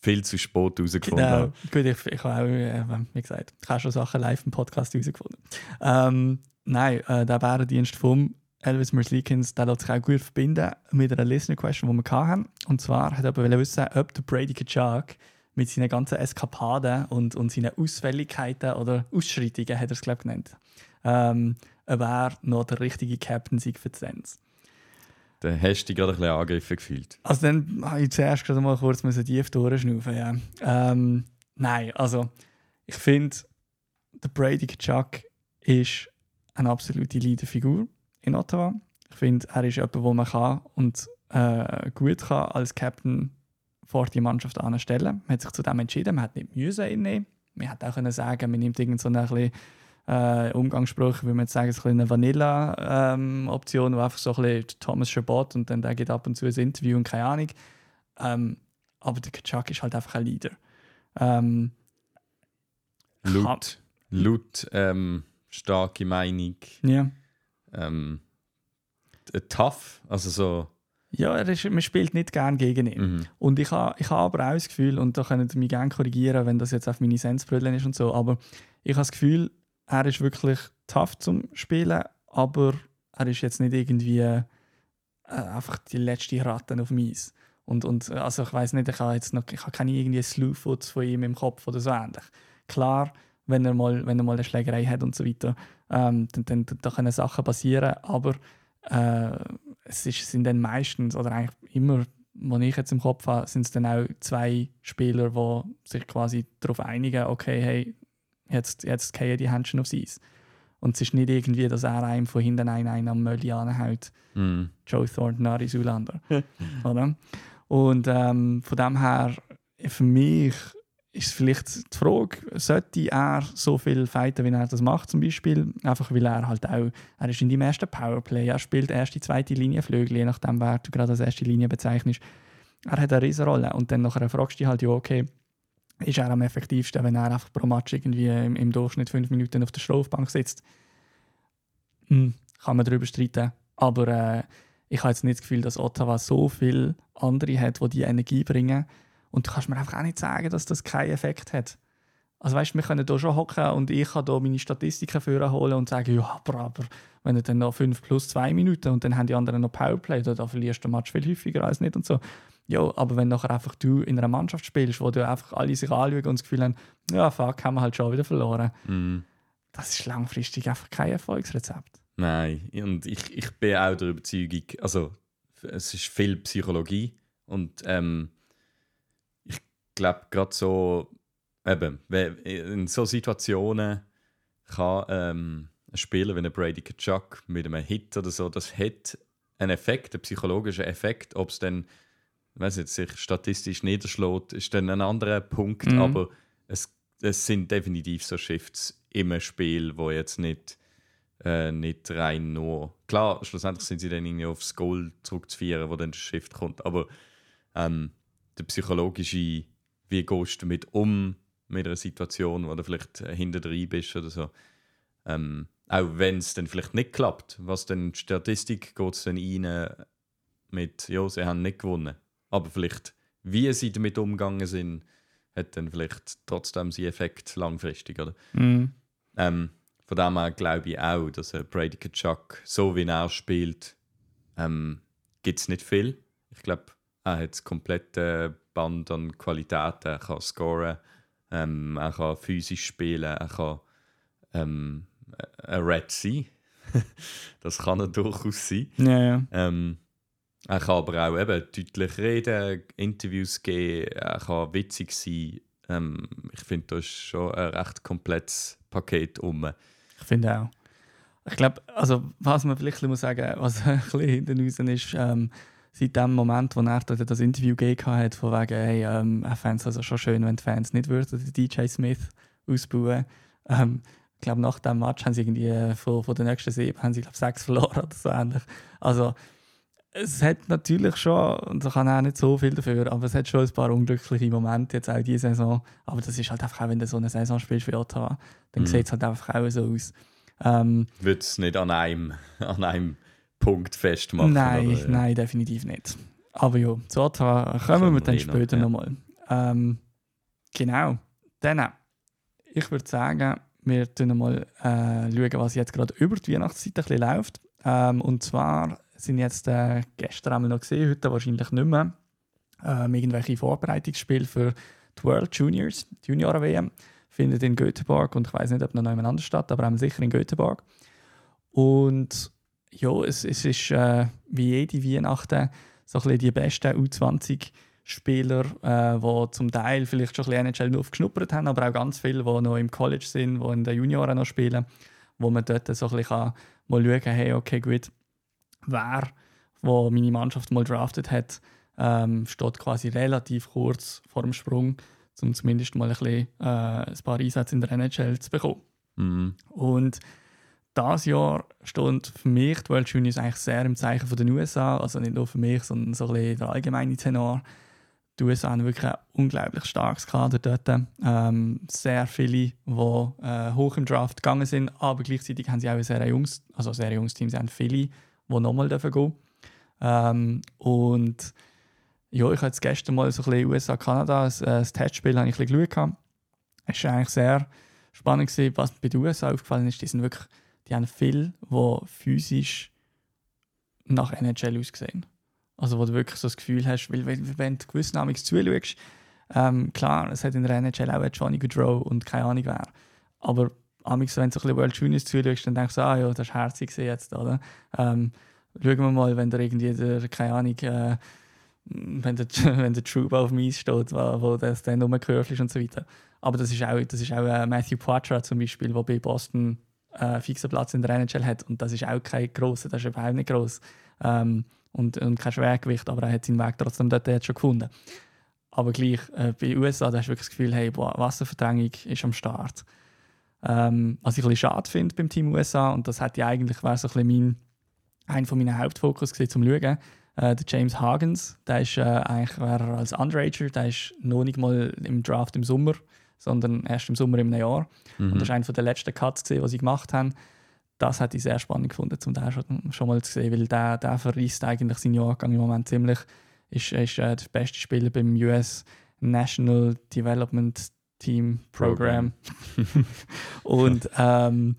viel zu spät herausgefunden Genau. habe. Gut, ich, ich habe auch, äh, wie gesagt, ich habe schon Sachen live im Podcast herausgefunden. Ähm, nein, äh, der Bärendienst vom Elvis Merzlikins, der lässt sich auch gut verbinden mit einer Listener-Question, die wir hatten. Und zwar hat wollen wissen, ob der Brady Kachuk mit seinen ganzen Eskapaden und, und seinen Ausfälligkeiten oder Ausschreitungen, hat er es glaube ich genannt, ähm, ob er noch der richtige Captain sei für die Sens. Dann hast du dich gerade ein bisschen angegriffen gefühlt. Also dann habe ich zuerst gerade mal kurz tief durchschnaufen, ja. Ähm, nein, also ich finde, der Brady Chuck ist eine absolute Leaderfigur in Ottawa. Ich finde, er ist jemand, wo man kann und äh, gut kann als Captain vor die Mannschaft anstellen. Man hat sich zu dem entschieden, man hat nicht müssen ihn nehmen. Man hätte auch können sagen, man nimmt irgend so eine bisschen, äh, Umgangsspruch, wie man jetzt sagen, so eine Vanilla-Option, ähm, wo einfach so ein bisschen Thomas Chabot und dann der geht ab und zu ein Interview und keine Ahnung. Ähm, aber der Kachak ist halt einfach ein Leader. Ähm, laut, laut ähm, starke Meinung. Ja. Ähm, tough, also so. Ja, er ist, man spielt nicht gern gegen ihn. Mhm. Und ich habe ich ha aber auch das Gefühl, und da könnt ihr mich gerne korrigieren, wenn das jetzt auf meine Sensbrille ist und so, aber ich habe das Gefühl, er ist wirklich tough zum Spielen, aber er ist jetzt nicht irgendwie äh, einfach die letzte Ratte auf dem Eis. Und, und also ich weiß nicht, ich habe jetzt noch ich habe keine irgendwie Slewfoots von ihm im Kopf oder so ähnlich. Klar, wenn er mal, wenn er mal eine Schlägerei hat und so weiter, ähm, dann, dann, dann, können Sachen passieren, aber äh, es ist, sind dann meistens, oder eigentlich immer, was ich jetzt im Kopf habe, sind es dann auch zwei Spieler, die sich quasi darauf einigen, okay, hey, jetzt, jetzt gehen die Händchen aufs Eis. Und es ist nicht irgendwie, dass er einem von hinten einen, einen am Mölli anhält. Mm. Joe Thornton, Ari Zulander. <laughs> oder? Und ähm, von dem her, für mich ist vielleicht die Frage, sollte er so viel fighten, wie er das macht zum Beispiel, einfach weil er halt auch, er ist in dem ersten Powerplay, er spielt erste, zweite Linie Flügel, je nachdem, wer du gerade als erste Linie bezeichnest. Er hat eine Riesenrolle und dann nachher fragst du dich halt, ja okay, ist er am effektivsten, wenn er einfach pro Match irgendwie im, im Durchschnitt fünf Minuten auf der Strafbank sitzt. Hm, kann man darüber streiten, aber äh, ich habe jetzt nicht das Gefühl, dass Ottawa so viele andere hat, die die Energie bringen, und du kannst mir einfach auch nicht sagen, dass das keinen Effekt hat. Also weißt, wir können hier schon hocken und ich kann hier meine Statistiken holen und sagen, ja, aber, aber wenn du dann noch 5 plus 2 Minuten und dann haben die anderen noch Powerplay, dann verlierst du den Match viel häufiger als nicht und so. Ja, aber wenn nachher einfach du in einer Mannschaft spielst, wo du einfach alle sich anschauen und das Gefühl haben, ja, fuck, haben wir halt schon wieder verloren. Mm. Das ist langfristig einfach kein Erfolgsrezept. Nein, und ich, ich bin auch der Überzeugung, also es ist viel Psychologie und ähm, glaube, gerade so, eben, in so Situationen kann ähm, ein Spieler wie ein Brady Kachuk mit einem Hit oder so, das hat einen Effekt, einen psychologischen Effekt. Ob es dann, weiß jetzt, sich statistisch niederschlägt, ist dann ein anderer Punkt, mhm. aber es, es sind definitiv so Shifts im Spiel, wo jetzt nicht, äh, nicht rein nur. Klar, schlussendlich sind sie dann irgendwie aufs Goal zurückzuführen, wo dann der Shift kommt, aber ähm, der psychologische wie gehst du damit um, mit einer Situation, wo du vielleicht äh, hinter drin bist oder so. Ähm, auch wenn es dann vielleicht nicht klappt, was dann die Statistik geht es dann rein mit, ja, sie haben nicht gewonnen. Aber vielleicht, wie sie damit umgegangen sind, hat dann vielleicht trotzdem seinen Effekt langfristig, oder? Mhm. Ähm, von dem her glaube ich auch, dass Brady Kachuk, so wie er spielt, ähm, gibt es nicht viel. Ich glaube, er hat das komplette Band an Qualitäten. Er kann scoren, ähm, er kann physisch spielen, er kann ähm, ein Red sein. <laughs> das kann er durchaus sein. Ja, ja. Ähm, er kann aber auch eben deutlich reden, Interviews geben, er kann witzig sein. Ähm, ich finde, da ist schon ein recht komplettes Paket um. Ich finde auch. Ich glaube, also, was man vielleicht muss sagen was <laughs> ein bisschen hinter uns ist, ähm, seit dem Moment, wo er das Interview gegeben hat, von wegen, hey, ähm, fände es also schon schön, wenn die Fans nicht würden den DJ Smith ausbauen. Ähm, ich glaube, nach dem Match haben sie irgendwie äh, von, von den nächsten sieben haben sie, glaub, sechs verloren oder so ähnlich. Also, es hat natürlich schon, und da kann auch nicht so viel dafür, aber es hat schon ein paar unglückliche Momente jetzt auch diese Saison. Aber das ist halt einfach auch, wenn du so eine Saison spielst wie Ottawa, dann mhm. sieht es halt einfach auch so aus. Ähm, Würde es nicht an einem, an einem Punkt festmachen. Nein, oder, ja. nein, definitiv nicht. Aber ja, zu kommen wir dann später ja. nochmal. Ähm, genau. Dann, ich würde sagen, wir schauen mal äh, schauen, was jetzt gerade über die Weihnachtszeit ein bisschen läuft. Ähm, und zwar sind jetzt äh, gestern einmal noch gesehen, heute wahrscheinlich nicht mehr, ähm, irgendwelche Vorbereitungsspiele für die World Juniors, die Junioren-WM, findet in Göteborg und ich weiß nicht, ob noch jemand anders statt, aber sicher in Göteborg. Und ja, es, es ist äh, wie jede Weihnachten so ein die besten U20-Spieler, äh, die zum Teil vielleicht schon ein bisschen NHL aufgeschnuppert haben, aber auch ganz viele, die noch im College sind, die in den Junioren noch spielen, wo man dort so ein bisschen mal schauen kann, hey, okay, gut, wer, wo meine Mannschaft mal draftet hat, ähm, steht quasi relativ kurz vor dem Sprung, um zumindest mal ein, bisschen, äh, ein paar Einsätze in der NHL zu bekommen. Mhm. Und dieses Jahr steht für mich die World Juniors eigentlich sehr im Zeichen von den USA. Also nicht nur für mich, sondern so ein bisschen der allgemeine Tenor. Die USA haben wirklich ein unglaublich starkes Kader dort. Ähm, sehr viele, die äh, hoch im Draft gegangen sind, aber gleichzeitig haben sie auch ein sehr junges, also sehr junges Team. Sie haben viele, die nochmal gehen dürfen. Ähm, und ja, ich jetzt gestern mal so ein bisschen USA-Kanada, ein, ein Testspiel habe ich ein bisschen geschaut. Es war eigentlich sehr spannend, gewesen, was bei den USA aufgefallen ist. Die sind wirklich die haben viele, die physisch nach NHL aussehen. Also wo du wirklich so das Gefühl hast, weil wenn du gewiss namens zuschaust, ähm, klar, es hat in der NHL auch Johnny Goodrow und keine Ahnung wer. Aber amigs, wenn du so ein bisschen World Juniors zuschaust, dann denkst du, ah ja, das ist herzig jetzt, oder? Ähm, schauen wir mal, wenn da irgendwie der, keine Ahnung, äh, wenn der, <laughs> wenn der Trouba auf dem Eis steht, wo, wo das dann rumgehört ist und so weiter. Aber das ist auch, das ist auch äh, Matthew Poitras zum Beispiel, der bei Boston äh, fixen Platz in der NHL hat. Und das ist auch kein grosser, das ist überhaupt nicht gross. Ähm, und, und kein Schwergewicht, aber er hat seinen Weg trotzdem dort jetzt schon gefunden. Aber gleich, äh, bei den USA, da hast du wirklich das Gefühl, hey, boah, Wasserverdrängung ist am Start. Ähm, was ich ein bisschen schade finde beim Team USA, und das hätte eigentlich wäre so ein bisschen mein, ein von meinen Hauptfokus gewesen, zum Schauen, äh, der James Hagens, der ist äh, eigentlich als Underager, der ist noch nicht mal im Draft im Sommer sondern erst im Sommer im Jahr. Mhm. Und das war einer der letzten Cuts, die sie gemacht haben. Das hätte ich sehr spannend gefunden, um den schon, schon mal zu sehen, weil der, der verriest eigentlich seinen Jahrgang im Moment ziemlich. Ist, ist äh, der beste Spieler beim US National Development Team Program. Program. <laughs> <laughs> und ähm,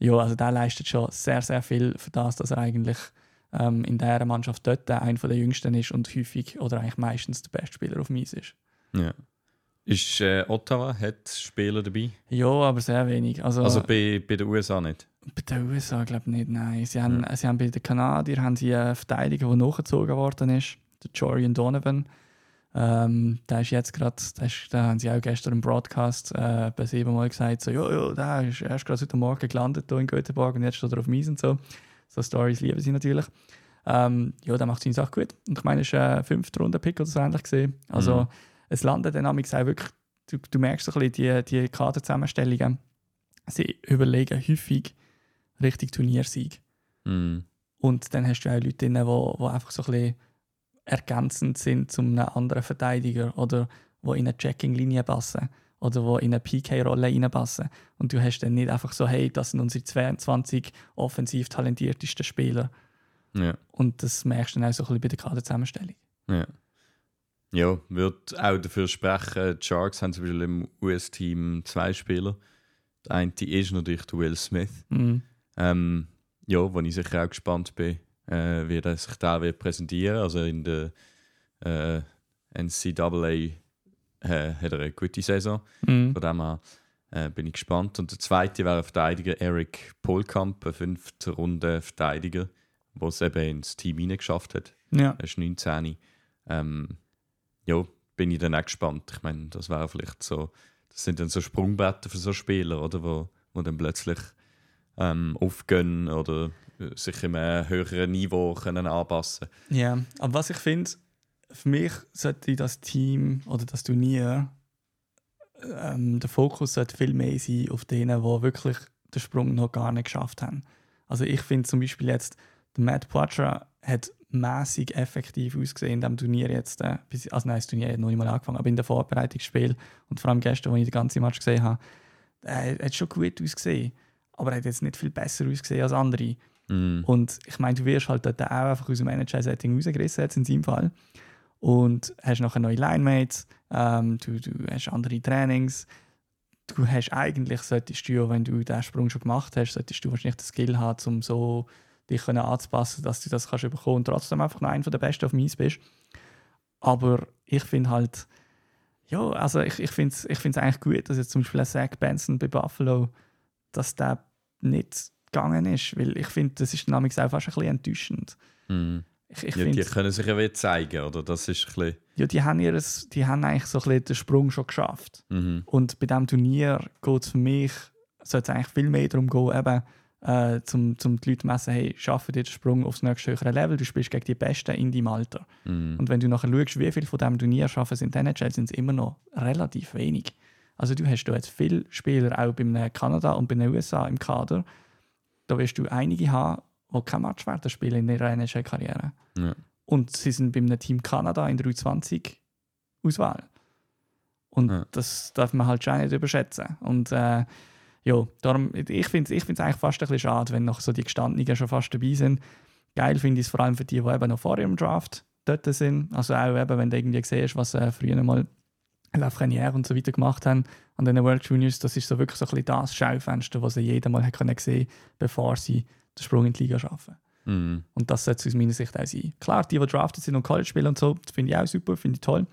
ja, also der leistet schon sehr, sehr viel für das, dass er eigentlich ähm, in dieser Mannschaft dort einer der jüngsten ist und häufig oder eigentlich meistens der beste Spieler auf dem Eis ist. Ja. Ist äh, Ottawa, hat Spieler dabei? Ja, aber sehr wenig. Also, also bei, bei den USA nicht? Bei den USA glaube ich nicht, nein. Sie haben, ja. sie haben bei den Kanadiern haben sie einen Verteidiger, der nachgezogen worden ist, der Jorian Donovan. Ähm, der ist jetzt gerade, da haben sie auch gestern im Broadcast äh, bei siebenmal gesagt, so, ja, ja, der ist erst gerade heute Morgen gelandet hier in Göteborg und jetzt steht er auf Mies und so. So Stories lieben sie natürlich. Ähm, ja, der macht seine Sache gut. Und ich meine, es ist ein fünfter Runde-Pick oder so ähnlich gesehen. Also, mhm es landet dann auch wirklich, du, du merkst so ein bisschen die, die Kaderzusammenstellungen, sie überlegen häufig richtig Turniersieg. Mm. Und dann hast du auch Leute drin, die, die einfach so ein bisschen ergänzend sind zu einem anderen Verteidiger oder die in eine Checking-Linie passen oder die in eine PK-Rolle reinpassen. Und du hast dann nicht einfach so, hey, das sind unsere 22 offensiv talentiertesten Spieler. Ja. Und das merkst du dann auch so ein bisschen bei der Kaderzusammenstellung. Ja. Ja, würde auch dafür sprechen, die Sharks haben zum Beispiel im US-Team zwei Spieler. Der eine ist natürlich der Will Smith. Mhm. Ähm, ja, wo ich sicher auch gespannt bin, äh, wie er sich da wird präsentieren Also in der äh, NCAA äh, hat er eine gute Saison. Mhm. Von dem her äh, bin ich gespannt. Und der zweite wäre Verteidiger Eric Polkamp, ein fünfte Runde Verteidiger, der es eben ins Team hineingeschafft hat. Ja. Er ist 19. Ähm, ja, bin ich dann auch gespannt. Ich meine, das wäre vielleicht so, das sind dann so Sprungbretter für so Spieler, oder? Wo, wo dann plötzlich ähm, aufgehen oder sich in einem höheren Niveau können anpassen Ja, aber was ich finde, für mich sollte das Team oder das Turnier ähm, der Fokus sollte viel mehr sein auf denen, die wirklich den Sprung noch gar nicht geschafft haben. Also ich finde zum Beispiel jetzt, der Matt Poitras hat mäßig effektiv ausgesehen in diesem Turnier jetzt. Äh, also nein, das Turnier hat noch nicht mal angefangen, aber in der Vorbereitungsspiel und vor allem gestern, als ich den ganzen Match gesehen habe, äh, hat schon gut ausgesehen, aber er hat jetzt nicht viel besser ausgesehen als andere. Mm. Und ich meine, du wirst halt dort auch einfach aus dem NHL-Setting rausgerissen, jetzt in seinem Fall. Und hast nachher neue Linemates, ähm, du, du hast andere Trainings. Du hast eigentlich, solltest du, wenn du diesen Sprung schon gemacht hast, solltest du wahrscheinlich das Skill haben, um so dich können anzupassen, dass du das kannst bekommen und trotzdem einfach noch einer der Besten auf dem Eis bist. Aber ich finde halt, ja, also ich, ich finde es ich eigentlich gut, dass jetzt zum Beispiel Zach Benson bei Buffalo, dass der nicht gegangen ist. Weil ich finde, das ist dann auch fast ein bisschen enttäuschend. Mhm. Ich, ich Ja, find, die können sich ja wieder zeigen, oder? Das ist ein bisschen. ja, die, haben ihres, die haben eigentlich so ein bisschen den Sprung schon geschafft. Mhm. Und bei diesem Turnier geht es für mich, sollte es eigentlich viel mehr darum gehen, eben, äh, zum, zum die Leute zu messen, hey, schaffen dir den Sprung aufs nächste höhere Level, du spielst gegen die Besten in deinem Alter. Mhm. Und wenn du nachher schaust, wie viel von diesem Turnier schaffen es in der NHL, sind es immer noch relativ wenig. Also du hast da jetzt viele Spieler, auch bei Kanada und bei den USA im Kader, da wirst du einige haben, die kein Match werden spielen in ihrer NHL-Karriere. Ja. Und sie sind bei einem Team Kanada in der U20-Auswahl. Und Ja. das darf man halt schon nicht überschätzen. Und äh, ja, darum, ich finde es ich find's eigentlich fast ein bisschen schade, wenn noch so die Gestandenen schon fast dabei sind. Geil finde ich es vor allem für die, die eben noch vor ihrem Draft dort sind. Also auch eben, wenn du irgendwie siehst, was äh, früher mal Lafreniere und so weiter gemacht haben an den World Juniors, das ist so wirklich so ein bisschen das Schaufenster, was sie jeder mal können sehen bevor sie den Sprung in die Liga schaffen. Mhm. Und das sollte es aus meiner Sicht auch sein. Klar, die, die drafted sind und College spielen und so, das finde ich auch super, finde ich toll.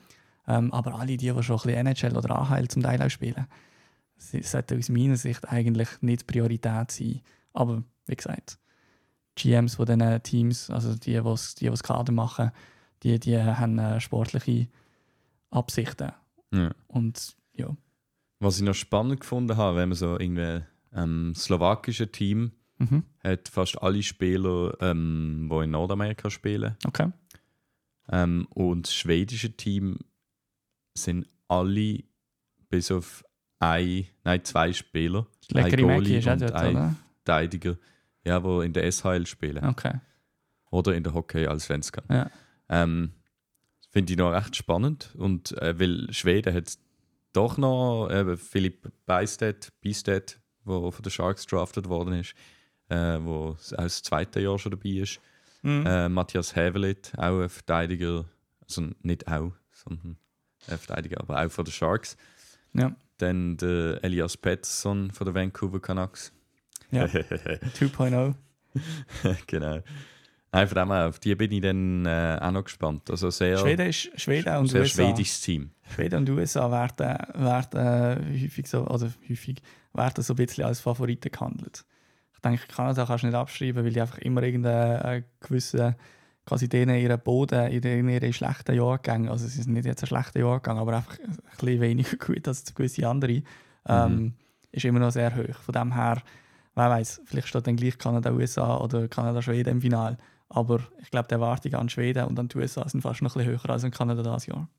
Ähm, aber alle die, die schon ein bisschen NHL oder AHL zum Teil auch spielen, sie sollten aus meiner Sicht eigentlich nicht Priorität sein. Aber wie gesagt, GMs von diesen Teams, also die, die das die, die's Kader machen, die, die haben äh, sportliche Absichten. Ja. Und ja, Was ich noch spannend gefunden habe, wenn man so irgendwie ähm, slowakische Team mhm. hat fast alle Spieler, ähm, die in Nordamerika spielen. okay. Ähm, und das schwedische Team sind alle bis auf ein, nein, zwei Spieler. Leckere ein Mackie ist auch und dort, ein oder? Verteidiger, ja, die in der SHL spielen. Okay. Oder in der Hockey als Svenskan. Ja. Ähm, Finde ich noch recht spannend. Und äh, weil Schweden hat doch noch äh, Philipp Beistedt, Beistedt, der von den Sharks drafted worden ist, äh, wo auch das zweite Jahr schon dabei ist. Mhm. Äh, Matthias Hävelit, auch ein Verteidiger, also nicht auch, sondern ein Verteidiger, aber auch von den Sharks. Ja. Dann der Elias Pettersson von den Vancouver Canucks. Ja. <laughs> 2.0. <laughs> genau. Dem her, auf die bin ich dann äh, auch noch gespannt. Also sehr, Schweden, ist, Schweden und sehr USA. schwedisches Team. Schweden und USA werden, werden äh, häufig so, also häufig werden so ein bisschen als Favoriten gehandelt. Ich denke, Kanada kannst du nicht abschreiben, weil die einfach immer irgendeinen gewissen, quasi denen ihren Boden in in ihren schlechten Jahrgängen, also sie sind nicht jetzt ein schlechter Jahrgang, aber einfach ein bisschen weniger <laughs> gut als gewisse andere, ähm, ist immer noch sehr hoch. Von dem her, wer weiß, vielleicht steht dann gleich Kanada, USA oder Kanada, Schweden im Finale. Aber ich glaube, die Erwartungen an Schweden und an die USA sind fast noch ein bisschen höher als an Kanada dieses Jahr.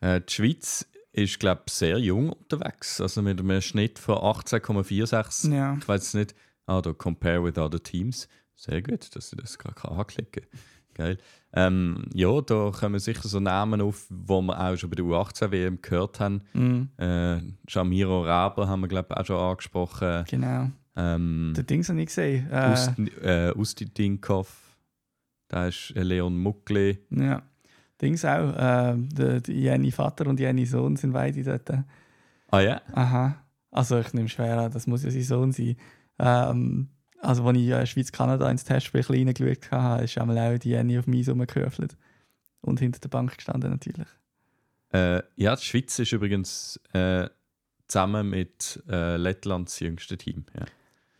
Äh, die Schweiz ist, glaube ich, sehr jung unterwegs. Also mit einem Schnitt von 18,46. Ja. Ich weiß nicht. Ah, da Compare with other teams. Sehr gut, dass ich das gerade anklicken kann. Geil. Ähm, ja, da kommen sicher so Namen auf, wo wir auch schon bei der U18-WM gehört haben. Mhm. Äh, Jamiro Raber haben wir, glaube ich, auch schon angesprochen. Genau. Ähm, Der Dings habe ich gesehen. Äh, Ust- äh, Ustidinkov. Da ist Leon Muckli. ja. Dings auch. Äh, der, der Jenny Vater und Jenny Sohn sind beide dort. Ah ja? Aha. Also ich nehme schwer an, das muss ja sein Sohn sein. Ähm, also als ich äh, Schweiz-Kanada ins Testspiel reingeschaut habe, ist einmal auch die Jenny auf mich rumgehöfelt. Und hinter der Bank gestanden natürlich. Äh, ja, die Schweiz ist übrigens äh, zusammen mit äh, Lettland das jüngste Team. Ja.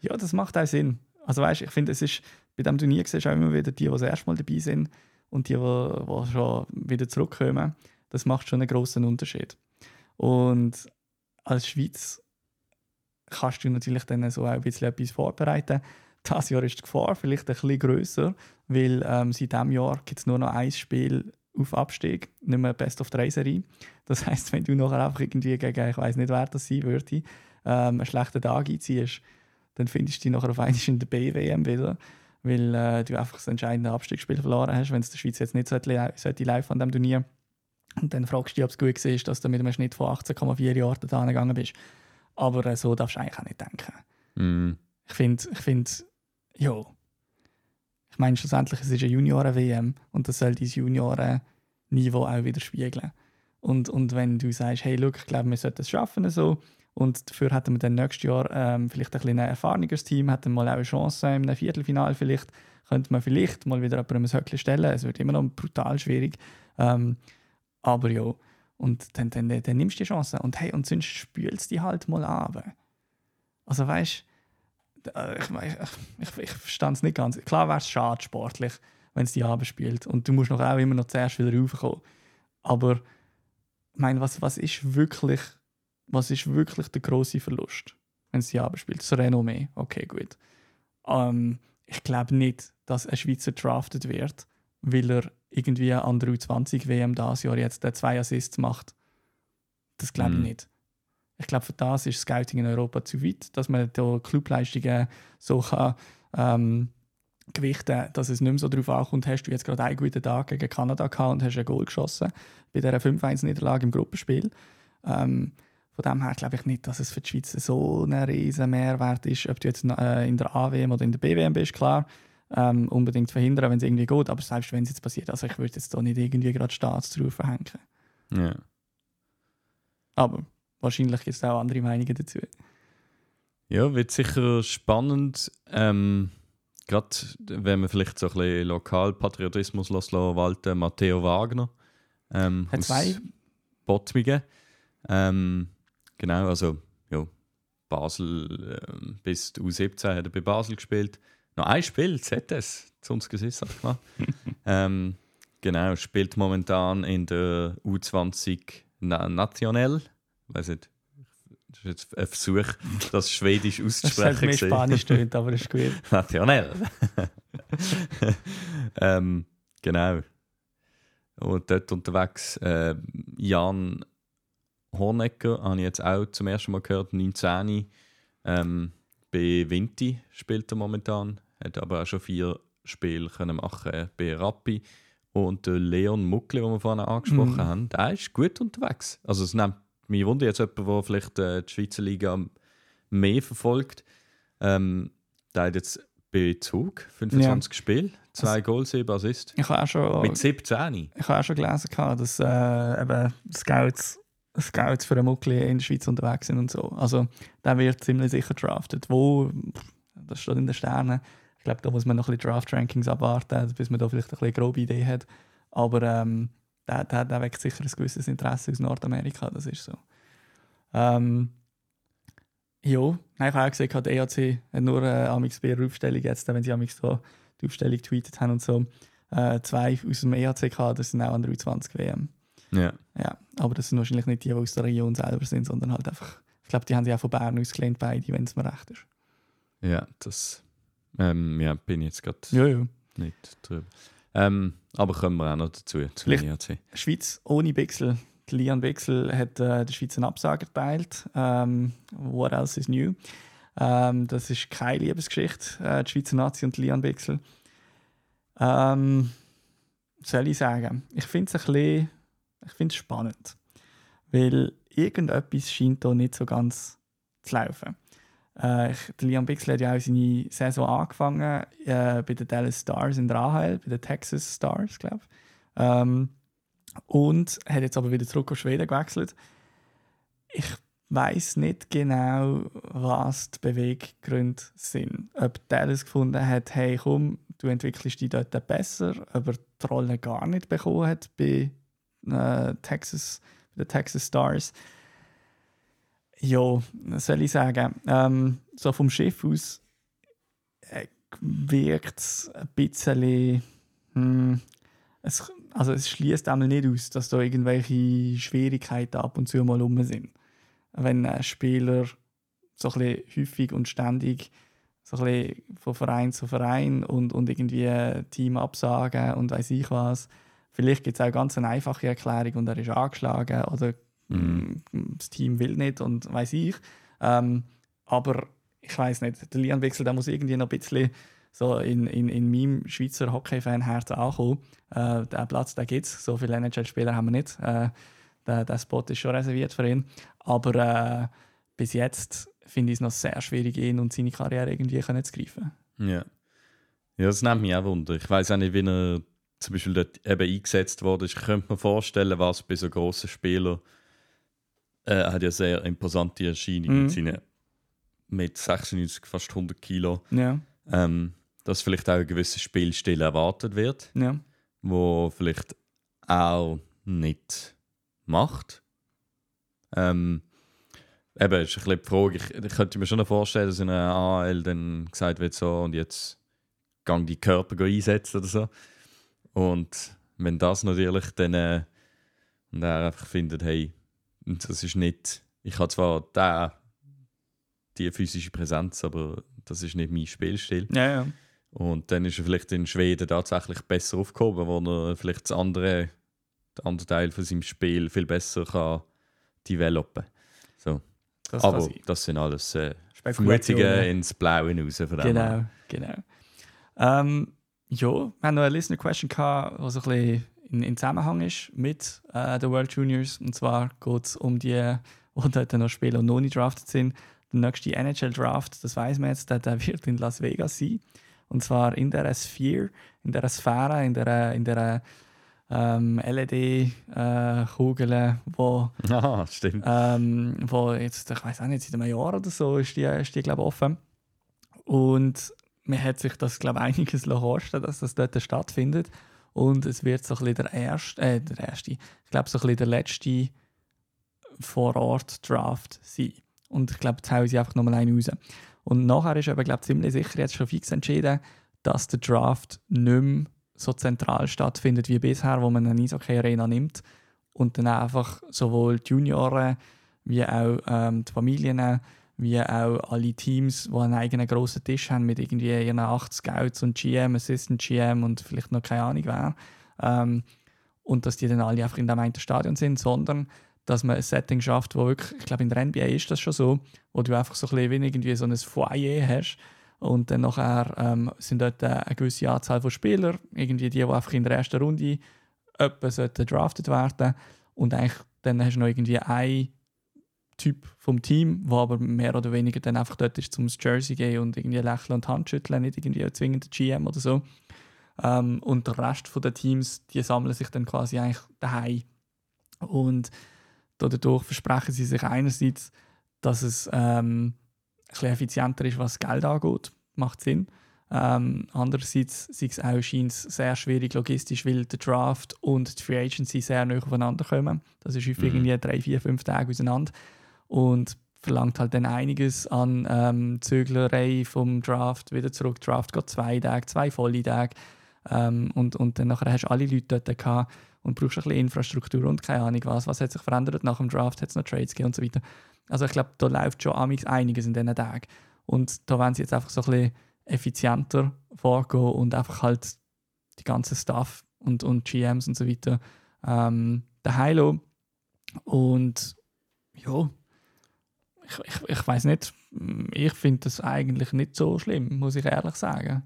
Ja, das macht auch Sinn. Also weißt, ich finde, es ist bei diesem Turnier siehst du auch immer wieder die, die das erste Mal dabei sind und die, die, die schon wieder zurückkommen. Das macht schon einen großen Unterschied. Und als Schweiz kannst du natürlich dann so ein bisschen etwas vorbereiten. Das Jahr ist die Gefahr vielleicht ein bisschen grösser, weil ähm, seit diesem Jahr gibt es nur noch ein Spiel auf Abstieg, nicht mehr Best of 3 Serie. Das heißt, wenn du nachher einfach irgendwie gegen, ich weiß nicht, wer das sein würde, ähm, einen schlechten Tag einziehst, dann findest du dich nachher auf einmal in der BWM wieder, weil äh, du einfach das entscheidende Abstiegsspiel verloren hast, wenn es der Schweiz jetzt nicht sollte, sollte live an dem Turnier. Und dann fragst du dich, ob es gut war, dass du mit einem Schnitt von 18,4 Jahren da gegangen bist. Aber äh, so darfst du eigentlich auch nicht denken. Mm, Ich finde, ich find, ja. Ich meine, schlussendlich es ist eine Junioren-WM und das soll dein Junioren-Niveau auch wieder spiegeln. Und, und wenn du sagst, hey, look, ich glaube, wir sollten es schaffen, so, und dafür hätten wir dann nächstes Jahr ähm, vielleicht ein bisschen erfahreneres Team, hätten mal auch eine Chance im Viertelfinale vielleicht, könnte man vielleicht mal wieder jemandem ein Höckchen stellen. Es wird immer noch brutal schwierig. Ähm, aber ja, und dann, dann, dann nimmst du die Chance. Und hey, und sonst spülst die halt mal ab. Also weißt ich, ich, ich, verstand es nicht ganz. Klar wäre es schade sportlich, wenn es die Abend spielt und du musst noch auch immer noch zuerst wieder raufkommen. Aber ich meine, was, was ist wirklich was ist wirklich der große Verlust, wenn es die Abend spielt? Das Renommee, okay, gut. Ähm, ich glaube nicht, dass ein Schweizer drafted wird, weil er irgendwie an der U20 WM das Jahr jetzt zwei Assists macht. Das glaube ich Mhm. nicht. Ich glaube, für das ist Scouting in Europa zu weit, dass man da Clubleistungen so kann, ähm, gewichten, dass es nicht mehr so darauf ankommt, hast du jetzt gerade einen guten Tag gegen Kanada gehabt und hast ein Goal geschossen bei dieser 5-1-Niederlage im Gruppenspiel. Ähm, von dem her glaube ich nicht, dass es für die Schweiz so ein riesen Mehrwert ist, ob du jetzt äh, in der AWM oder in der BWM bist, klar. Ähm, unbedingt verhindern, wenn es irgendwie geht, aber selbst wenn es jetzt passiert, also ich würde jetzt da nicht irgendwie gerade Staatsrufe hängen. Ja. Aber wahrscheinlich gibt es auch andere Meinungen dazu. Ja, wird sicher spannend. Ähm, Gerade wenn man vielleicht so ein bisschen Lokalpatriotismus walten, Matteo Wagner. Ähm, Hat zwei Bottmingen. Ähm, genau, also ja, Basel ähm, bis die U17 hat er bei Basel gespielt. Noch ein Spiel, ZS, zu uns gesagt gemacht. <laughs> ähm, genau, spielt momentan in der U20 Na Nationell. Weiß nicht, das ist jetzt ein Versuch, das Schwedisch Das hat auszusprechen. gewesen. Spanisch <laughs> tönt, aber ist gut. Nationell. <laughs> ähm, genau. Und dort unterwegs äh, Jan Hornecker, habe ich jetzt auch zum ersten Mal gehört, 19. Ähm, bei Vinti spielt er momentan, hat aber auch schon vier Spiele können machen bei Rappi. Und der Leon Muckli, den wir vorhin angesprochen Mhm. haben, der ist gut unterwegs. Also es nimmt mich wunder jetzt jemand, der vielleicht äh, die Schweizer Liga mehr verfolgt. Ähm, der hat jetzt bei Zug 25 Spiele, zwei Goals, 7 Assists. Ich habe auch schon, Mit 17. ich habe auch schon gelesen, gehabt, dass äh, eben Scouts, Scouts für einen Muckli in der Schweiz unterwegs sind und so. Also der wird ziemlich sicher drafted. Wo, das steht in den Sternen. Ich glaube, da muss man noch ein bisschen Draft-Rankings abwarten, bis man da vielleicht ein bisschen eine grobe Idee hat. Aber ähm, der, der, der weckt sicher ein gewisses Interesse aus Nordamerika, das ist so. Ähm, ja, nein, ich habe auch gesehen, der EAC hat nur äh, amix bei ihrer Aufstellung jetzt, wenn sie amix so die Aufstellung getweetet haben und so. Äh, zwei aus dem EAC gehabt, das sind auch an der U20 WM. Ja. Ja, aber das sind wahrscheinlich nicht die, die aus der Region selber sind, sondern halt einfach, ich glaube, die haben sie auch von Bern ausgelehnt, beide, wenn es mir recht ist. Ja, das ähm, ja, bin ich jetzt gerade Ja, ja. nicht drüber. Ähm, aber kommen wir auch noch dazu, zu EAC. Schweiz ohne. Der Lian Bixel hat äh, der Schweiz einen Absage erteilt. Ähm, what else is new? Ähm, das ist keine Liebesgeschichte, äh, die Schweizer Nazi und Lian Bixel. Ähm, soll ich sagen? Ich finde es ein bisschen ich find's spannend, weil irgendetwas scheint da nicht so ganz zu laufen. Äh, ich, Liam Bixel hat ja auch seine Saison angefangen äh, bei den Dallas Stars in der AHL, bei den Texas Stars, glaube ich. Ähm, und hat jetzt aber wieder zurück auf Schweden gewechselt. Ich weiß nicht genau, was die Beweggründe sind. Ob Dallas gefunden hat, hey komm, du entwickelst dich dort besser, ob er die Rolle gar nicht bekommen hat bei, äh, Texas, bei den Texas Stars. Ja, was soll ich sagen? Ähm, so vom Schiff aus äh, wirkt es ein bisschen. Hm, es, also es schließt einmal nicht aus, dass da irgendwelche Schwierigkeiten ab und zu mal rum sind. Wenn ein Spieler so ein bisschen häufig und ständig so ein bisschen von Verein zu Verein und, und irgendwie Team absagen und weiß ich was. Vielleicht gibt es auch ganz eine einfache Erklärung und er ist angeschlagen oder Mhm. das Team will nicht und weiß ich. Ähm, aber ich weiß nicht, der Lianwechsel der muss irgendwie noch ein bisschen so in, in, in meinem Schweizer Hockey-Fan-Herz ankommen. Äh, der Platz, den gibt es. So viele NHL-Spieler haben wir nicht. Äh, der, der Spot ist schon reserviert für ihn. Aber äh, bis jetzt finde ich es noch sehr schwierig, ihn und seine Karriere irgendwie können zu greifen. Ja. ja, das nimmt mich auch Wunder. Ich weiß auch nicht, wie er zum Beispiel dort eben eingesetzt wurde. Ich könnte mir vorstellen, was bei so grossen Spielern er hat ja sehr imposante Erscheinung Mhm. mit seinen mit 96, fast 100 Kilo. Ja, Ähm, dass vielleicht auch ein gewisser Spielstil erwartet wird, ja. wo vielleicht auch nicht macht. Ähm, eben, ist ein bisschen die Frage. Ich, ich könnte mir schon vorstellen, dass in einer AL dann gesagt wird, so und jetzt gang die Körper einsetzen oder so. Und wenn das natürlich dann äh, und er einfach findet, hey, das ist nicht, ich habe zwar da die physische Präsenz, aber das ist nicht mein Spielstil. Ja, ja. Und dann ist er vielleicht in Schweden tatsächlich besser aufgehoben, wo er vielleicht das andere, den anderen Teil von seinem Spiel viel besser kann developen so. Das kann Aber sein. das sind alles äh. Vermutungen ins Blaue hinaus. Von. Genau, genau. Ähm, ja, wir haben noch eine Listener Question gehabt, die so ein bisschen in, in Zusammenhang ist mit äh, den World Juniors. Und zwar geht es um die, die dort noch spielen und noch nicht drafted sind. Der nächste NHL-Draft, das weiß man jetzt, der, der wird in Las Vegas sein. Und zwar in der Sphere, in der Sphäre, in der, in der ähm, LED-Kugel, wo <laughs> Aha, stimmt. ähm, wo jetzt, ich weiß auch nicht, seit einem Jahr oder so ist die, ist die glaube ich, offen. Und man hat sich das, glaube ich, einiges kosten dass das dort stattfindet. Und es wird so ein bisschen der erste, äh, der erste, ich glaube, so ein bisschen der letzte Vor-Ort-Draft sein. Und ich glaube, jetzt hauen sie einfach nochmal einen raus. Und nachher ist aber, glaube ich, ziemlich sicher jetzt schon fix entschieden, dass der Draft nicht mehr so zentral stattfindet wie bisher, wo man eine Eishockey-Arena nimmt und dann einfach sowohl die Junioren wie auch ähm, die Familien wie auch alle Teams, die einen eigenen grossen Tisch haben mit irgendwie ihren 8 Scouts und GM, Assistant GM und vielleicht noch keine Ahnung wer. Ähm, und dass die dann alle einfach in dem einen Stadion sind, sondern dass man ein Setting schafft, wo wirklich, ich glaube in der NBA ist das schon so, wo du einfach so ein bisschen wie irgendwie so ein Foyer hast und dann nachher ähm, sind dort eine gewisse Anzahl von Spielern, irgendwie die, die einfach in der ersten Runde etwa sollten werden und eigentlich dann hast du noch irgendwie einen Typ vom Team, der aber mehr oder weniger dann einfach dort ist, zum Jersey gehen und irgendwie lächeln und Handschütteln, nicht irgendwie zwingend der GM oder so. Ähm, und der Rest der Teams, die sammeln sich dann quasi eigentlich daheim. Und dadurch versprechen sie sich einerseits, dass es ähm, ein bisschen effizienter ist, was Geld angeht. Macht Sinn. Ähm, andererseits sei es auch scheint sehr schwierig logistisch, weil der Draft und die Free Agency sehr nah aufeinander kommen. Das ist häufig Mhm. irgendwie drei, vier, fünf Tage auseinander und verlangt halt dann einiges an ähm, Zöglerei vom Draft wieder zurück. Draft geht zwei Tage, zwei volle Tage ähm, und, und dann nachher hast du alle Leute dort gehabt und brauchst ein bisschen Infrastruktur und keine Ahnung was. Was hat sich verändert nach dem Draft? Hat es noch Trades gegeben und so weiter. Also ich glaube, da läuft schon einiges in diesen Tagen. Und da wollen sie jetzt einfach so ein bisschen effizienter vorgehen und einfach halt die ganze Staff und, und GMs und so weiter ähm, daheim lassen. Und ja, ich, ich, ich weiß nicht, ich finde das eigentlich nicht so schlimm, muss ich ehrlich sagen.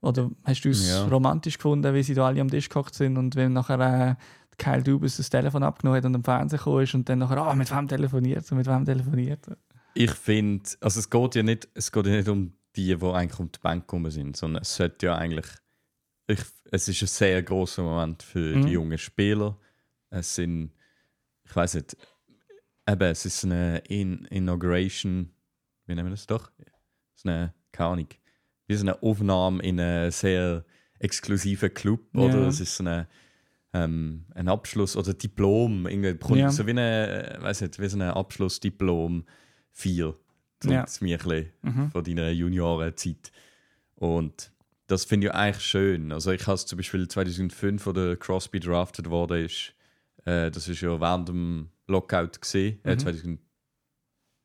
Oder hast du es Ja. romantisch gefunden, wie sie da alle am Tisch gehockt sind und wenn nachher äh, Kyle Dubas das Telefon abgenommen hat und am Fernsehen gekommen ist und dann nachher, ah, mit wem telefoniert er, mit wem telefoniert er? Ich finde, also es geht ja nicht, es geht ja nicht um die, die eigentlich um die Bank gekommen sind, sondern es sollte ja eigentlich, ich, es ist ein sehr großer Moment für Mhm. die jungen Spieler. Es sind, ich weiß nicht, eben, es ist eine In Inauguration, wie nennen wir das doch? Es ist eine, keine Ahnung, wie so eine Aufnahme in einen sehr exklusiven Club, Ja. oder? Es ist eine, ähm, ein Abschluss oder Diplom, irgendwie, Ja. so wie eine, weiß nicht, wie so ein Abschlussdiplom 4. So Ja. ja. mir ein bisschen Mhm. von deiner Juniorenzeit. Und das finde ich eigentlich schön. Also ich habe es zum Beispiel 2005, wo der Crosby drafted wurde, ist, äh, das ist ja während dem Lockout gesehen, äh, Mhm.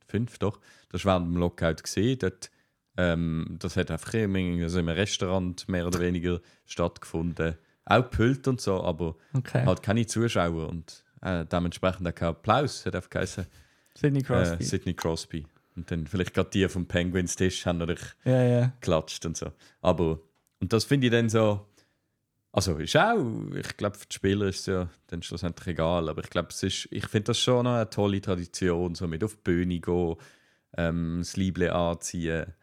2005 doch, das war während dem Lockout gesehen. Dort, ähm, das hat einfach im, also im Restaurant mehr oder weniger stattgefunden. Auch gepült und so, aber Okay. halt keine Zuschauer und äh, dementsprechend auch kein Applaus, hat einfach geheißen, Sidney Crosby. äh, Sidney Crosby. Und dann vielleicht gerade die vom Penguins Tisch haben natürlich ja, ja. geklatscht und so. Aber, und das finde ich dann so, also ist auch, ich glaube für die Spieler ist es ja dann schlussendlich egal, aber ich glaube, es ist, ich finde das schon eine tolle Tradition, so mit auf die Bühne gehen, ähm, das Liebling anziehen.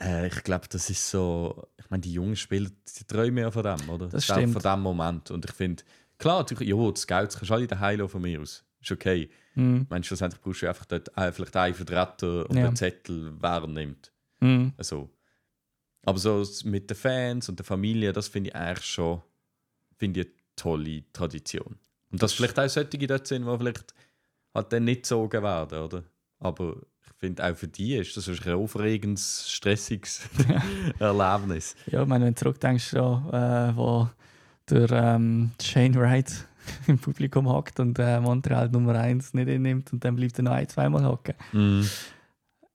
Äh, ich glaube, das ist so, ich meine, die jungen Spieler, die träumen ja von dem, oder? Das Von- stimmt. Von dem Moment. Und ich finde, klar, natürlich, ja, die Scouts kannst du alle daheim von mir aus. Ist okay. Mhm. Ich schlussendlich brauchst du einfach dort äh, vielleicht einen Vertreter und Ja. einen Zettel, wer er nimmt. Mhm. Also, aber so mit den Fans und der Familie, das finde ich eigentlich schon finde ich eine tolle Tradition. Und dass vielleicht auch solche dort sind, die vielleicht halt dann nicht gezogen werden, oder? Aber ich finde, auch für die ist das ein aufregendes, stressiges <laughs> Erlebnis. Ja, ich meine, wenn du zurückdenkst, so, äh, wo der ähm, Shane Wright <laughs> im Publikum hockt und äh, Montreal Nummer 1 nicht innimmt und dann bleibt er noch ein, zweimal hocken. Mhm.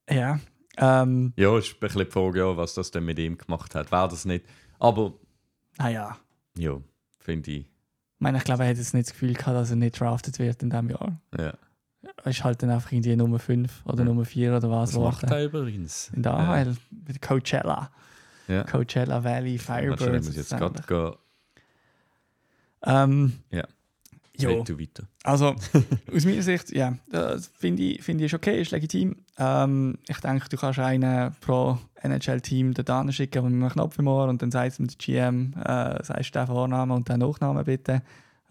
Ja. Ähm, Ja, ist ein bisschen die Frage, ja, was das denn mit ihm gemacht hat. Wäre das nicht. Aber naja. ja, finde ich. Ich meine, ich glaube, er hat jetzt nicht das Gefühl gehabt, dass er nicht drafted wird in diesem Jahr. Ja. Er ist halt dann einfach irgendwie Nummer 5 oder Nummer 4 oder was. Was macht geworden. er übrigens? In der AHL mit Coachella. Ja. Coachella Valley Ja, Firebirds. ich muss jetzt gerade gehen. ähm, Ja. Jo. Red weiter. Also, <laughs> aus meiner Sicht, ja, das finde ich, finde ich ist okay, ist legitim. Ähm, ich denke, du kannst einen pro NHL-Team da schicken mit einem Knopf im Ohr und dann sagst du dem GM, äh, sagst du den Vornamen und den Nachnamen bitte.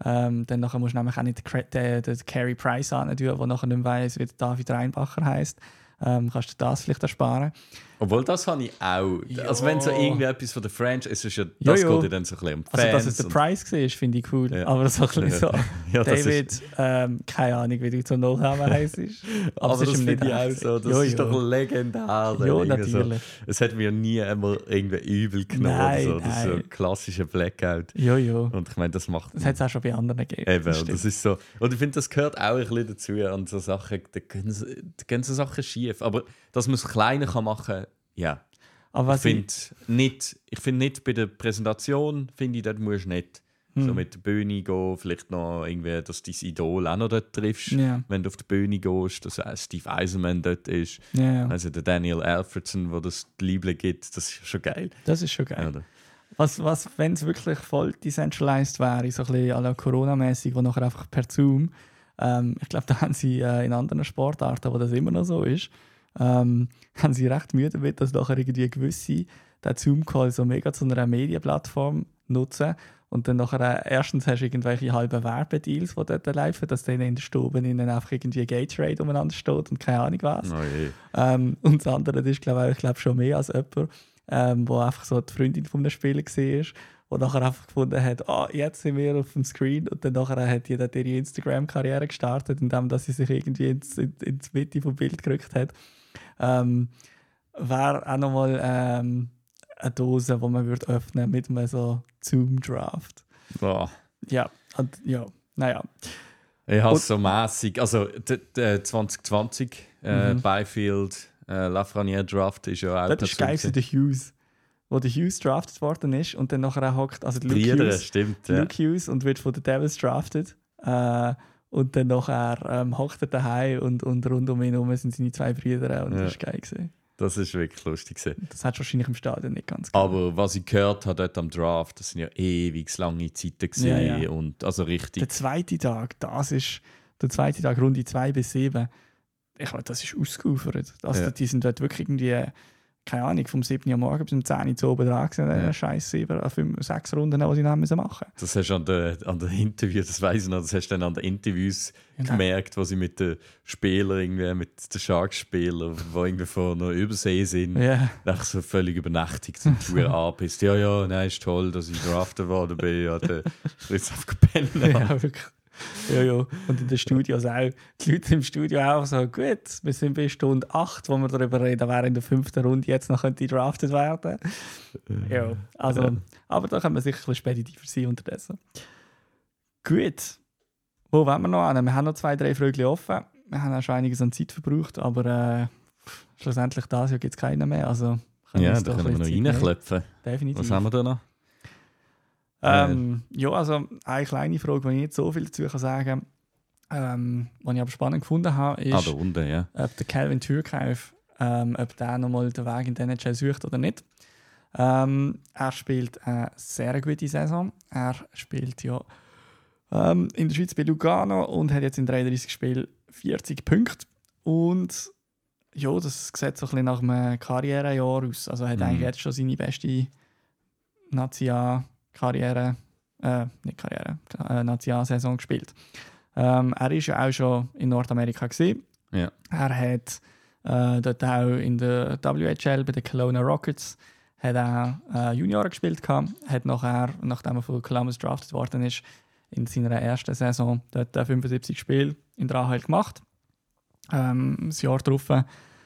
Ähm, dann nachher musst du nämlich auch nicht den, den, den Carey Price an der nachher nicht weiss, wie der David Reinbacher heisst. Ähm, kannst du das vielleicht ersparen. Obwohl, das habe ich auch. Ja. Also, wenn so irgendwie etwas von der Franchise ist, ist ja, das ja. geht ja dann so ein bisschen um die Also, Fans. dass es der Price war, finde ich cool. Ja. Aber so ein bisschen so. <laughs> ja, David, ähm, keine Ahnung, wie du zum Nachnamen heisst. <laughs> aber es das finde ich auch so. Das Jo, ist jo. doch legendär. Ja, irgendwie so. natürlich. Es hat mir nie immer irgendwie übel genommen. Nein, so. Das ist so nein. ein klassischer Blackout. Ja, ja. Und ich meine, das macht. Das hat es auch schon bei anderen gegeben. Eben, Das und das ist so. Und ich finde, das gehört auch ein bisschen dazu. an so Sachen, da gehen, so- da gehen so Sachen schief. Aber dass man es kleiner kann machen ja. Aber Ich finde nicht, ich find nicht bei der Präsentation, finde ich, dort musst du nicht Hm. so mit der Bühne gehen, vielleicht noch irgendwie, dass du dein Idol auch noch dort triffst, Ja. wenn du auf die Bühne gehst, dass Steve Eisenman dort ist, ja. also der Daniel Alfredson, wo das die Liebe gibt, das ist schon geil. das ist schon geil. Oder? Was, was wenn es wirklich voll decentralized wäre, so ein bisschen à la Corona-mäßig, wo nachher einfach per Zoom, ähm, ich glaube, da haben sie äh, in anderen Sportarten, wo das immer noch so ist, ähm, <laughs> haben sie recht Mühe damit, dass nachher irgendwie gewisse den Zoom-Call so mega zu einer Medienplattform nutzen und dann nachher äh, erstens hast du irgendwelche halben Werbedeals, die dort laufen, dass dann in der Stube ihnen einfach irgendwie Gatorade umeinander steht und keine Ahnung was. Oh. Ähm, und das andere das ist, glaube ich, ich glaub, schon mehr als jemand, ähm, wo einfach so die Freundin von einem Spieler war, wo nachher einfach gefunden hat, ah, jetzt sind wir auf dem Screen und dann nachher hat jeder ihre Instagram-Karriere gestartet, indem dass sie sich irgendwie ins, in, ins Mitte vom Bild gerückt hat. Ähm, Wäre auch nochmal ähm, eine Dose, die man würde öffnen mit einem so Zoom-Draft. Boah. Ja, und, ja, naja. Ich habe Und- so mäßig. Also d- d- 2020 äh, Mhm. Byfield äh, Lafreniere Draft ist ja auch Das ist geil, gewesen, der Hughes. Wo der Hughes drafted worden ist und dann nachher auch hockt, also Luke Brüder, Hughes, stimmt. Ja. Luke Hughes und wird von den Devils drafted. Äh, und dann nachher ähm, hockt er daheim und, und rund um ihn herum sind seine zwei Brüder und Ja. das ist geil gewesen. Das ist wirklich lustig. Gewesen. Das hat wahrscheinlich im Stadion nicht ganz gegeben. Aber was ich gehört habe dort am Draft, das sind ja ewig lange Zeiten gewesen. Ja, ja. und also richtig. Der zweite Tag, das ist der zweite Tag, Runde 2 bis 7. Ich meine, das ist ausgeufert. Also, Ja. Die sind dort wirklich irgendwie, keine Ahnung, vom 7. Uhr morgen bis um 10 Uhr zu oben dran gewesen, Ja. ja. scheiß 7, 5, 6 Runden, die sie dann machen Das hast du an den an der Interviews, das weiß ich noch, das hast du dann an den Interviews Genau. gemerkt, wo sie mit den Spielern, irgendwie, mit den Sharks-Spielern, die irgendwie von einer Übersee sind, Ja. nach so völlig übernächtigt sind, du <laughs> anbist. Ja, ja, nein, ist toll, dass ich drafted worden bin. Ja, der ist einfach gepennt. ja, wirklich. Ja, ja. Und in den Studios auch. Die Leute im Studio auch so, gut, wir sind bei Stunde 8, wo wir darüber reden, wer in der fünften Runde jetzt noch könnte drafted werden. Ja, also, aber da können wir sicher ein bisschen speditiver sein unterdessen. Gut. Wo wollen wir noch hin? Wir haben noch zwei, drei Fragen offen. Wir haben auch schon einiges an Zeit verbraucht, aber äh, schlussendlich das Jahr gibt es keinen mehr. Also können Ja, da können wir noch reinklopfen. Definitiv. Was haben wir da noch? Ähm, ja, also eine kleine Frage, die ich nicht so viel dazu kann sagen kann, ähm, was ich aber spannend gefunden habe, ist, Ah, unten, ja. ob der Calvin Türkauf, ähm, ob der nochmal den Weg in den NHL sucht oder nicht. Ähm, er spielt eine sehr gute Saison. Er spielt ja ähm, in der Schweiz bei Lugano und hat jetzt in 33 Spielen 40 Punkte. Und ja, das sieht so ein bisschen nach einem Karrierejahr aus. Also er hat Mhm. eigentlich jetzt schon seine beste National-Karriere, äh, nicht Karriere, äh, National-Saison gespielt. Ähm, er ist ja auch schon in Nordamerika. Ja. Er hat äh, dort auch in der WHL bei den Kelowna Rockets hat er äh, Junioren gespielt gehabt, hat nachher, nachdem er von Columbus drafted worden ist, in seiner ersten Saison dort äh, 75 Spiele in der AHL gemacht. Ähm, das Jahr darauf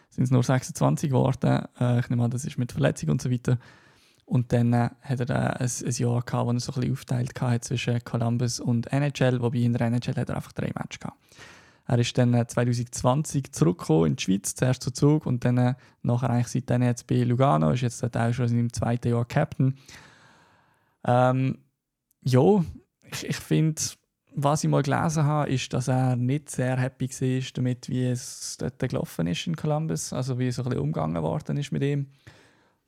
sind es nur 26 geworden. Äh, ich nehme an, das ist mit Verletzung und so weiter. Und dann äh, hat er äh, ein, ein Jahr gehabt, wo er so ein bisschen aufteilt hatte zwischen Columbus und NHL, wobei in der NHL hat er einfach drei Matches gehabt. Er ist dann äh, 2020 zurückgekommen in die Schweiz, zuerst zu Zug und dann äh, nachher eigentlich seitdem jetzt bei Lugano, ist jetzt auch schon in seinem zweiten Jahr Captain. Ähm, ja, ich, ich finde, was ich mal gelesen habe, ist, dass er nicht sehr happy war damit, wie es dort gelaufen ist in Columbus, also wie so ein bisschen umgegangen worden ist mit ihm.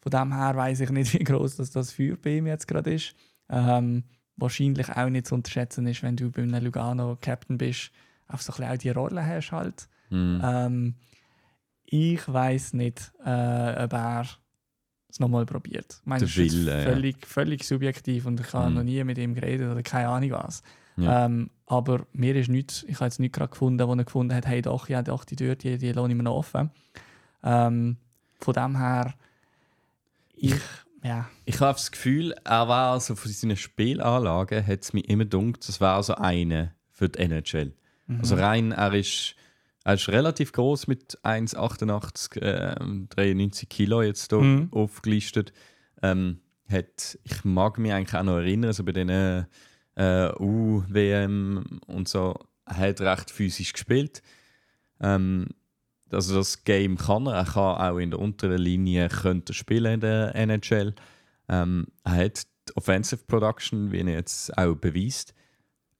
Von dem her weiß ich nicht, <laughs> wie groß das, das Feuer bei ihm jetzt gerade ist. Ähm, wahrscheinlich auch nicht zu unterschätzen ist, wenn du bei einem Lugano Captain bist, auf so ein bisschen auch die Rolle hast halt. Mhm. Ähm, ich weiß nicht, äh, ob er es nochmal probiert. Ich meine, das ist Wille, ja. völlig, völlig subjektiv und ich habe Mhm. noch nie mit ihm geredet oder keine Ahnung was. Ja. Ähm, aber mir ist nichts, ich habe jetzt nichts gerade gefunden, wo er gefunden hat, hey doch, ja, doch, die Tür, die, die lasse ich mir noch offen. Ähm, von dem her, ich, ja, Ich habe das Gefühl, er war also von seinen Spielanlagen, hat es mir immer gedacht, das wäre so eine für die NHL. Also rein, er ist, er ist relativ groß mit 1,88, äh, 93 Kilo jetzt hier Mhm. aufgelistet. Ähm, hat, ich mag mich eigentlich auch noch erinnern, so bei den äh, U-WM und so, er hat recht physisch gespielt. Ähm, also das Game kann er. Er kann auch in der unteren Linie könnte spielen in der NHL. Ähm, er hat die Offensive Production, wie er jetzt auch beweist.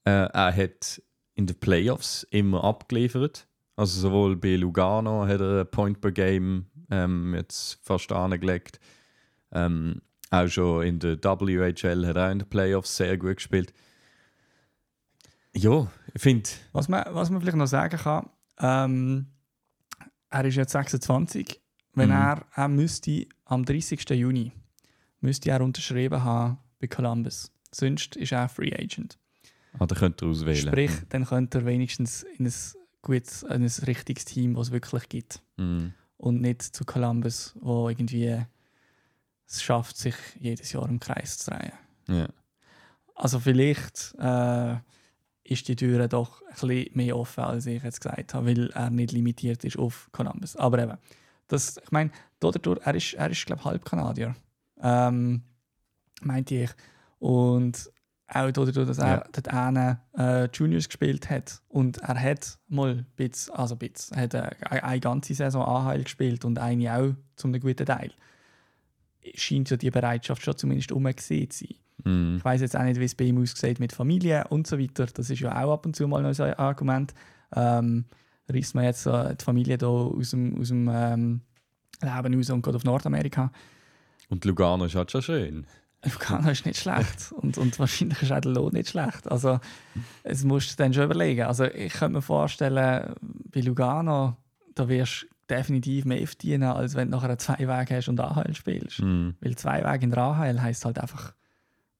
Äh, er hat in den Playoffs immer abgeliefert. Also sowohl bei Lugano hat er Point per Game ähm, jetzt fast angelegt. Ähm, auch schon in der WHL hat er in den Playoffs sehr gut gespielt. Ja, ich finde, Was man, was man vielleicht noch sagen kann, ähm, er ist jetzt 26. Wenn Mhm. er, er müsste am 30. Juni müsste er unterschrieben haben bei Columbus. Sonst ist er Free Agent. ah, da könnt ihr auswählen. Sprich, dann könnte er wenigstens in ein gutes, in ein richtiges Team, was es wirklich gibt. Mhm. Und nicht zu Columbus, wo irgendwie es schafft, sich jedes Jahr im Kreis zu drehen. Ja. Also vielleicht äh, ist die Tür doch ein bisschen mehr offen, als ich jetzt gesagt habe, weil er nicht limitiert ist auf Columbus. Aber eben, das, ich meine, dadurch, er ist, er ist glaube ich, halb Kanadier. Ähm, meinte ich. Und auch dadurch, dass er Ja. dort einen, äh, Juniors gespielt hat und er hat mal Bits, also Bits, er hat äh, eine, eine ganze Saison AHL gespielt und eine auch zum guten Teil. Scheint ja die Bereitschaft schon zumindest umgesehen zu sein. Mhm. Ich weiß jetzt auch nicht, wie es bei ihm aussieht mit Familie und so weiter. Das ist ja auch ab und zu mal noch ein Argument. Ähm, reißt man jetzt äh, die Familie da aus dem, aus dem ähm, Leben raus und geht auf Nordamerika. Und Lugano ist halt schon schön. Lugano ist nicht schlecht <laughs> und, und wahrscheinlich ist auch der Lohn nicht schlecht. Also, es musst du dann schon überlegen. Also, ich könnte mir vorstellen, bei Lugano, da wirst du definitiv mehr verdienen, als wenn du nachher einen Zwei-Weg hast und AHL spielst. Mhm. Weil zwei Wege in der AHL heisst halt einfach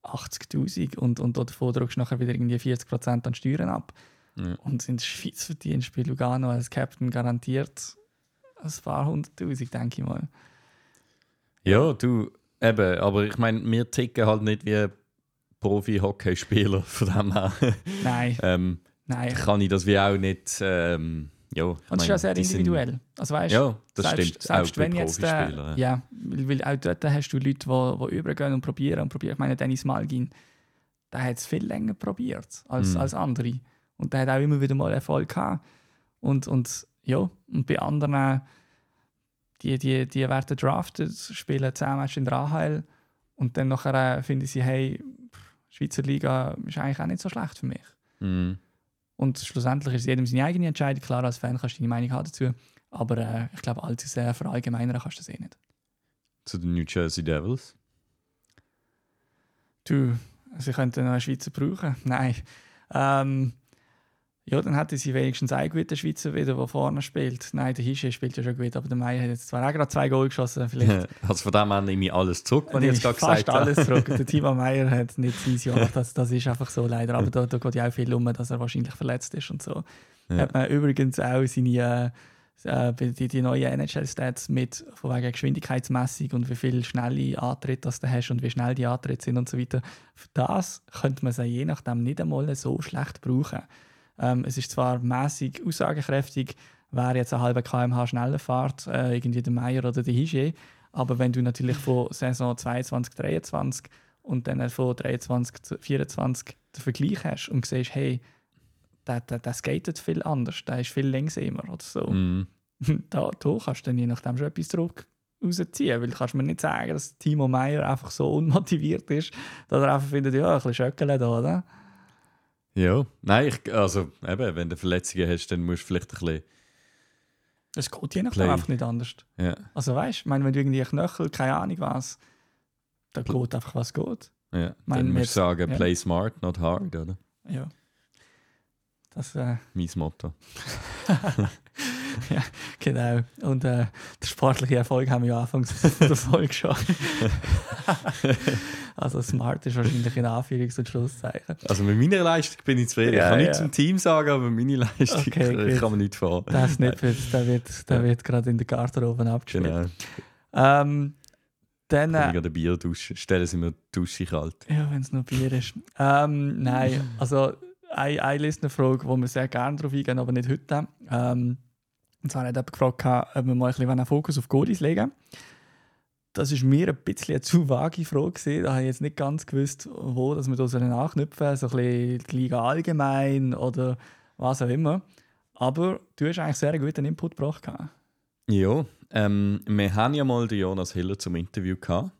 80.000 und, und davon drückst du nachher wieder irgendwie 40% an Steuern ab. Ja. Und in der Schweiz verdienst du bei Lugano als Captain garantiert ein paar hunderttausend, denke ich mal. Ja, du, eben, aber ich meine, wir ticken halt nicht wie Profi-Hockeyspieler, von dem her Nein, <laughs> ähm, nein. kann ich das wie auch nicht. Ähm, ja, ich Und es ist ja sehr die sind- individuell. Also weißt, Ja, das selbst, stimmt. Selbst auch wenn jetzt, äh, Profispielern, ja, weil, auch dort hast du Leute, die, die übergehen und probieren und probieren. Ich meine, Dennis Malgin, der hat es viel länger probiert als, Mhm. als andere. Und der hat auch immer wieder mal Erfolg gehabt. Und, und ja, und bei anderen, die, die, die werden drafted, spielen 10 Matches in der AHL und dann nachher äh, finden sie, hey, Schweizer Liga ist eigentlich auch nicht so schlecht für mich. Mhm. Und schlussendlich ist jedem seine eigene Entscheidung. Klar, als Fan kannst du deine Meinung haben dazu. Aber äh, ich glaube, allzu sehr verallgemeinern kannst du das eh nicht. Zu den New Jersey Devils. Du, sie könnten noch einen Schweizer brauchen. Nein. Ähm, ja, dann hätten sie wenigstens einen guten Schweizer wieder, der vorne spielt. Nein, der Hische spielt ja schon gut, aber der Meier hat jetzt zwar auch gerade zwei Goal geschossen. Vielleicht <laughs> also von dem her nehme ich alles zurück, was ich jetzt gerade gesagt habe. alles zurück. Der <laughs> Timo Meier hat nicht sein Jahr, das, das ist einfach so leider. Aber da, da geht ja auch viel um, dass er wahrscheinlich verletzt ist und so. Ja. Hat man übrigens auch seine äh, die, die neuen NHL-Stats mit von wegen Geschwindigkeitsmessung und wie viel schnelle Antritte das du hast und wie schnell die Antritte sind und so weiter. Für das könnte man sie je nachdem nicht einmal so schlecht brauchen. Ähm, es ist zwar mäßig aussagekräftig, wer jetzt eine halbe kmh schneller fährt, äh, irgendwie der Meier oder der Higier. Aber wenn du natürlich von Saison 22, 23 und dann von 23 zu 24 den Vergleich hast und siehst, hey, der, der, der skatet viel anders, der ist viel langsamer oder so. Mhm. <laughs> Da, da kannst du dann je nachdem schon etwas zurück rausziehen, weil du kannst mir nicht sagen, dass Timo Meyer einfach so unmotiviert ist, dass er einfach findet, ja, ein bisschen schöckeln da, oder? Ja, nein, ich, also eben, wenn du Verletzungen hast, dann musst du vielleicht ein bisschen. Es geht je nachdem einfach nicht anders. Ja, Also weißt du, wenn du irgendwie Knöchel, keine Ahnung was, da geht einfach was geht. ja. Mein, dann musst du sagen, ja. play smart, not hard, oder? Ja. Das, äh, Mein Motto. <laughs> <laughs> genau. Und äh, der sportliche Erfolg haben wir ja anfangs <laughs> der Folge schon. <laughs> also smart ist wahrscheinlich in Anführungs- und Schlusszeichen. Also mit meiner Leistung bin ich zufrieden. Ja, ich kann ja. nichts zum Team sagen, aber meine Leistung Okay, ich gut. kann man nicht fahren. Das nicht, der wird, der Ja. wird gerade in der Garderobe abgespielt. Genau. Ähm, dann, ich äh, ein Bier duschen. Stellen Sie mir die Dusche kalt. ja, wenn es nur Bier ist. Ähm, nein, also eine, eine Listenerfrage, wo wir sehr gerne darauf eingehen, aber nicht heute. Ähm, und zwar hat jemand gefragt, ob wir mal ein bisschen einen Fokus auf Goalies legen Das ist mir ein bisschen eine zu vage Frage. Gewesen. Da habe ich jetzt nicht ganz gewusst, wo dass wir da nachknüpfen sollen. So ein bisschen die Liga allgemein oder was auch immer. Aber du hast eigentlich sehr einen guten Input gebracht. Ja, ähm, wir haben ja mal den Jonas Hiller zum Interview gehabt.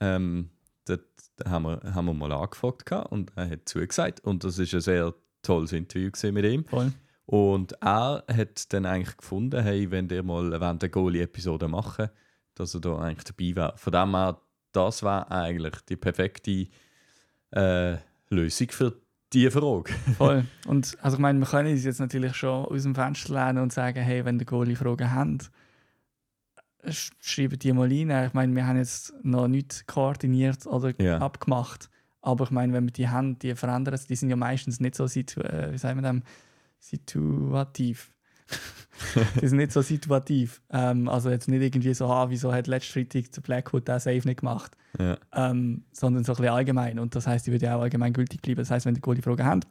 Ähm, dort haben wir, haben wir mal angefragt und er hat zugesagt. Und das ist ein sehr tolles Interview mit ihm. Voll. Und er hat dann eigentlich gefunden, hey, wenn der mal der Goalie-Episode machen, dass er da eigentlich dabei wäre. Von dem her, das war eigentlich die perfekte äh, Lösung für diese Frage. <laughs> Voll. Und also ich meine, wir können uns jetzt natürlich schon aus dem Fenster lehnen und sagen, hey, wenn ihr Goalie Fragen habt, sch- schreibt die mal rein. Ich meine, wir haben jetzt noch nichts koordiniert oder Ja. abgemacht. Aber ich meine, wenn wir die haben, die verändern sich, die sind ja meistens nicht so äh, wie sagen wir dem, situativ. <laughs> die sind nicht so situativ. Ähm, also jetzt nicht irgendwie so, ah, wieso hat letztes Freitag der Blackwood den Save nicht gemacht Ja. ähm, sondern so ein bisschen allgemein. Und das heißt, die würde auch allgemein gültig bleiben. Das heißt, wenn ihr Goalie-Fragen habt,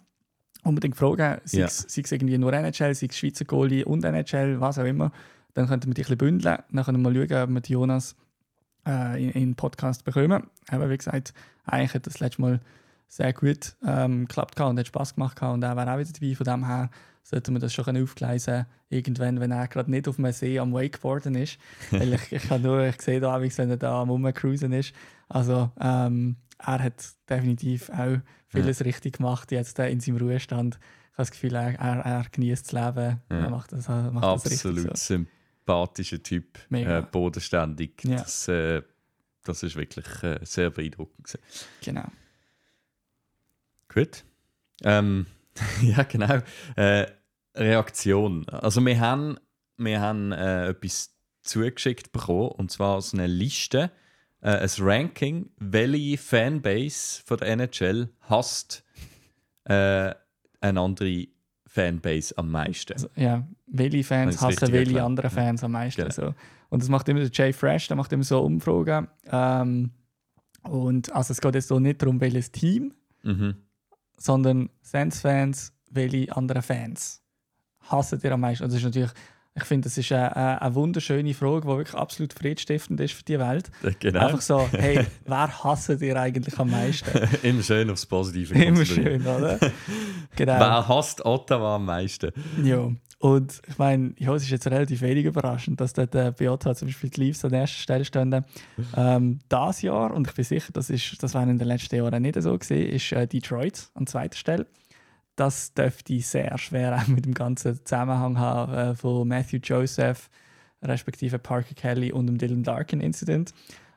unbedingt fragen, sei Ja. es sei es irgendwie nur NHL, sei es Schweizer Goalie und NHL, was auch immer. Dann könnten wir die ein bisschen bündeln. Dann können wir mal schauen, ob wir die Jonas äh, in, in den Podcast bekommen. Aber wie gesagt, eigentlich hat das letzte Mal sehr gut ähm, geklappt und hat Spass gemacht und er wäre auch wieder dabei. Von dem her sollten wir das schon aufgleisen irgendwann, wenn er gerade nicht auf dem See am Wakeboarden ist. <laughs> Weil ich, ich, kann nur, ich sehe da wenn er da am Rumcruisen ist. Also ähm, er hat definitiv auch vieles richtig gemacht jetzt in seinem Ruhestand. Ich habe das Gefühl, er, er, er genießt das Leben. Ja. Er macht das, er macht das richtig Absolut so. sympathischer Typ, äh, bodenständig. Ja. Das, äh, das ist wirklich äh, sehr beeindruckend. Genau. Gut. Ähm, <laughs> ja, genau. Äh, Reaktion. Also wir haben, wir haben äh, etwas zugeschickt bekommen, und zwar so eine Liste, äh, ein Ranking, welche Fanbase von der NHL hasst äh, eine andere Fanbase am meisten. Also, ja, welche Fans hassen welche erklärt. andere Fans am meisten. Genau. So. Und das macht immer der Jay Fresh, der macht immer so Umfragen. Ähm, und also es geht jetzt so nicht darum, welches Team, Mhm. Sondern Sens-Fans, welche andere Fans hassen ihr am meisten. Und das ist natürlich, ich finde, das ist eine, eine, wunderschöne Frage, die wirklich absolut friedstiftend ist für die Welt. Genau. Einfach so, <laughs> hey, wer hasst ihr eigentlich am meisten? <laughs> Immer schön aufs Positive Immer schön, oder? <laughs> Genau. Wer hasst Ottawa am meisten? Ja, und ich meine, ja, es ist jetzt relativ wenig überraschend, dass dort äh, bei Ottawa zum Beispiel die Leafs an erster Stelle stehen. Ähm, das Jahr, und ich bin sicher, das, ist, das war in den letzten Jahren nicht so gesehen, ist äh, Detroit an zweiter Stelle. Das dürfte sehr schwer auch <laughs> mit dem ganzen Zusammenhang haben äh, von Matthew Joseph, respektive Parker Kelly und dem Dylan Larkin Incident,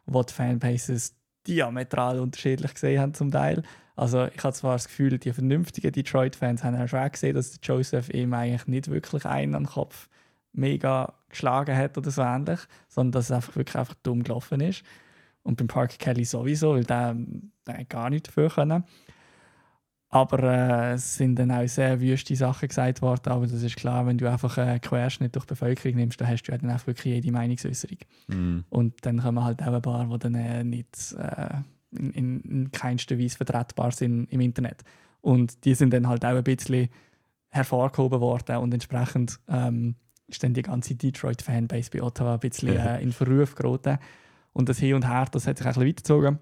wo die Fanbases diametral unterschiedlich gesehen haben zum Teil. Also ich habe zwar das Gefühl, die vernünftigen Detroit-Fans haben auch schon gesehen, dass Joseph ihm eigentlich nicht wirklich einen an den Kopf mega geschlagen hat oder so ähnlich, sondern dass es einfach wirklich einfach dumm gelaufen ist. Und beim Parker Kelly sowieso, weil der, der gar nichts dafür können. Aber äh, es sind dann auch sehr wüste Sachen gesagt worden. Aber das ist klar, wenn du einfach einen Querschnitt durch die Bevölkerung nimmst, dann hast du ja dann einfach wirklich jede Meinungsäußerung. Mhm. Und dann kommen halt auch ein paar, die dann äh, nicht äh, in, in, in keinster Weise vertretbar sind im Internet. Und die sind dann halt auch ein bisschen hervorgehoben worden und entsprechend ähm, ist dann die ganze Detroit-Fanbase bei Ottawa ein bisschen äh, in Verruf geraten. Und das Hin und Her, das hat sich ein bisschen weitergezogen.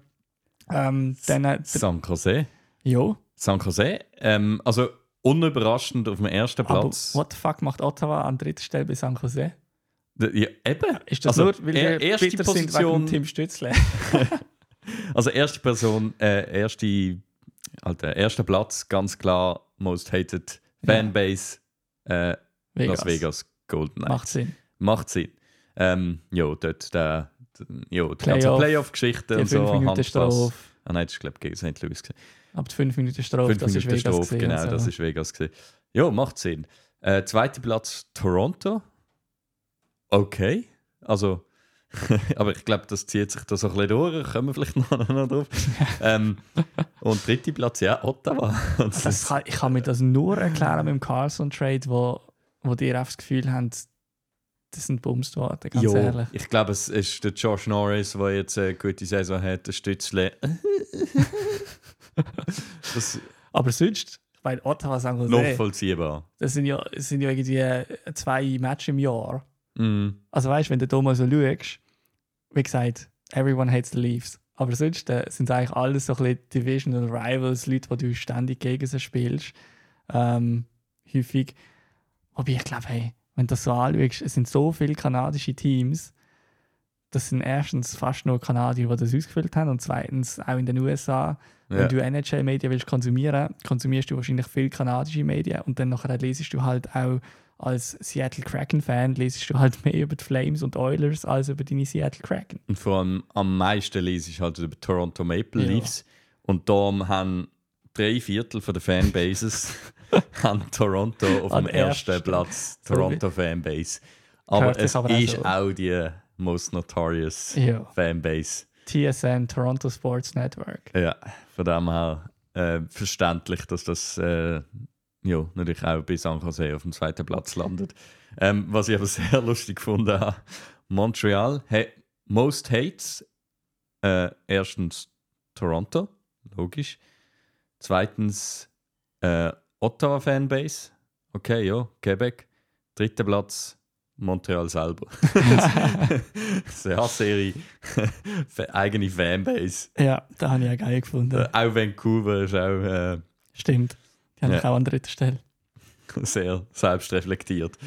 Ähm, dann, äh, San Jose. Ja, San Jose. Ähm, also unüberraschend auf dem ersten aber Platz. what the fuck macht Ottawa an dritter Stelle bei San Jose? Ja, eben. Ist das Also, nur, weil er- erste bitter Position- Tim Stützle? <laughs> <laughs> Also erste Person, äh, erste, Alter, erster Platz, ganz klar, most hated Fanbase, äh, Las Vegas Golden Knights. Macht Sinn. Macht Sinn. Ähm, ja, dort der, ja, die ganze Playoff, Playoff-Geschichte Die und so. 5 Minuten Handpass. Ah nein, das ist glaube ich gegen St. Louis. gewesen. Ab die 5 Minuten Strafe, das ist Minuten Vegas. Strafe, genau, und so. das ist Vegas. Gewesen. Ja, macht Sinn. Äh, zweiter Platz Toronto. Okay, also, <laughs> aber ich glaube, das zieht sich da so ein bisschen durch. Kommen wir vielleicht noch, noch drauf. <laughs> ähm, und dritter Platz, ja, Ottawa. <laughs> Das, kann, ich kann mir das nur erklären mit dem Carlson-Trade, wo, wo die einfach das Gefühl haben, das sind bumst worden, ganz ja, ehrlich. ich glaube, es ist der Josh Norris, der jetzt eine gute Saison hat, der Stützle. <laughs> das Aber sonst, ich meine, Ottawa sagen wir nachvollziehbar. das sind ja, das sind ja irgendwie zwei Matches im Jahr. Mm. Also weißt du, wenn du da mal so schaust, wie gesagt, everyone hates the Leafs. Aber sonst äh, sind es eigentlich alles so ein bisschen Divisional Rivals, Leute, die du ständig gegen sie spielst. Ähm, häufig. Wobei ich glaube, hey, wenn du das so anschaust, es sind so viele kanadische Teams. Das sind erstens fast nur Kanadier, die das ausgefüllt haben. Und zweitens auch in den USA. Ja. Wenn du NHL-Medien willst konsumieren, konsumierst du wahrscheinlich viel kanadische Medien und dann nachher lesest du halt auch als Seattle Kraken-Fan lesest du halt <laughs> mehr über die Flames und Oilers als über deine Seattle Kraken. Und vor allem am meisten lese ich halt über Toronto Maple Ja. Leafs. Und darum haben drei Viertel von der Fanbases <laughs> haben Toronto auf An dem ersten. Platz. Toronto Fanbase. Aber sich es aber auch ist so. auch die most notorious Ja. Fanbase. TSN, Toronto Sports Network. Ja, von dem her äh, verständlich, dass das äh, ja, natürlich auch bei San Jose auf dem zweiten Platz landet. Ähm, was ich aber <laughs> sehr lustig gefunden habe, Montreal, hey, most hates, äh, erstens Toronto, logisch. Zweitens äh, Ottawa Fanbase, okay, ja, Quebec. Dritter Platz Montreal selber. <laughs> <laughs> Sehr Serie, eigene Fanbase. Ja, da habe ich auch geil gefunden. Äh, auch Vancouver ist auch äh, Stimmt. Die habe ich Ja. auch an dritter Stelle. sehr selbstreflektiert.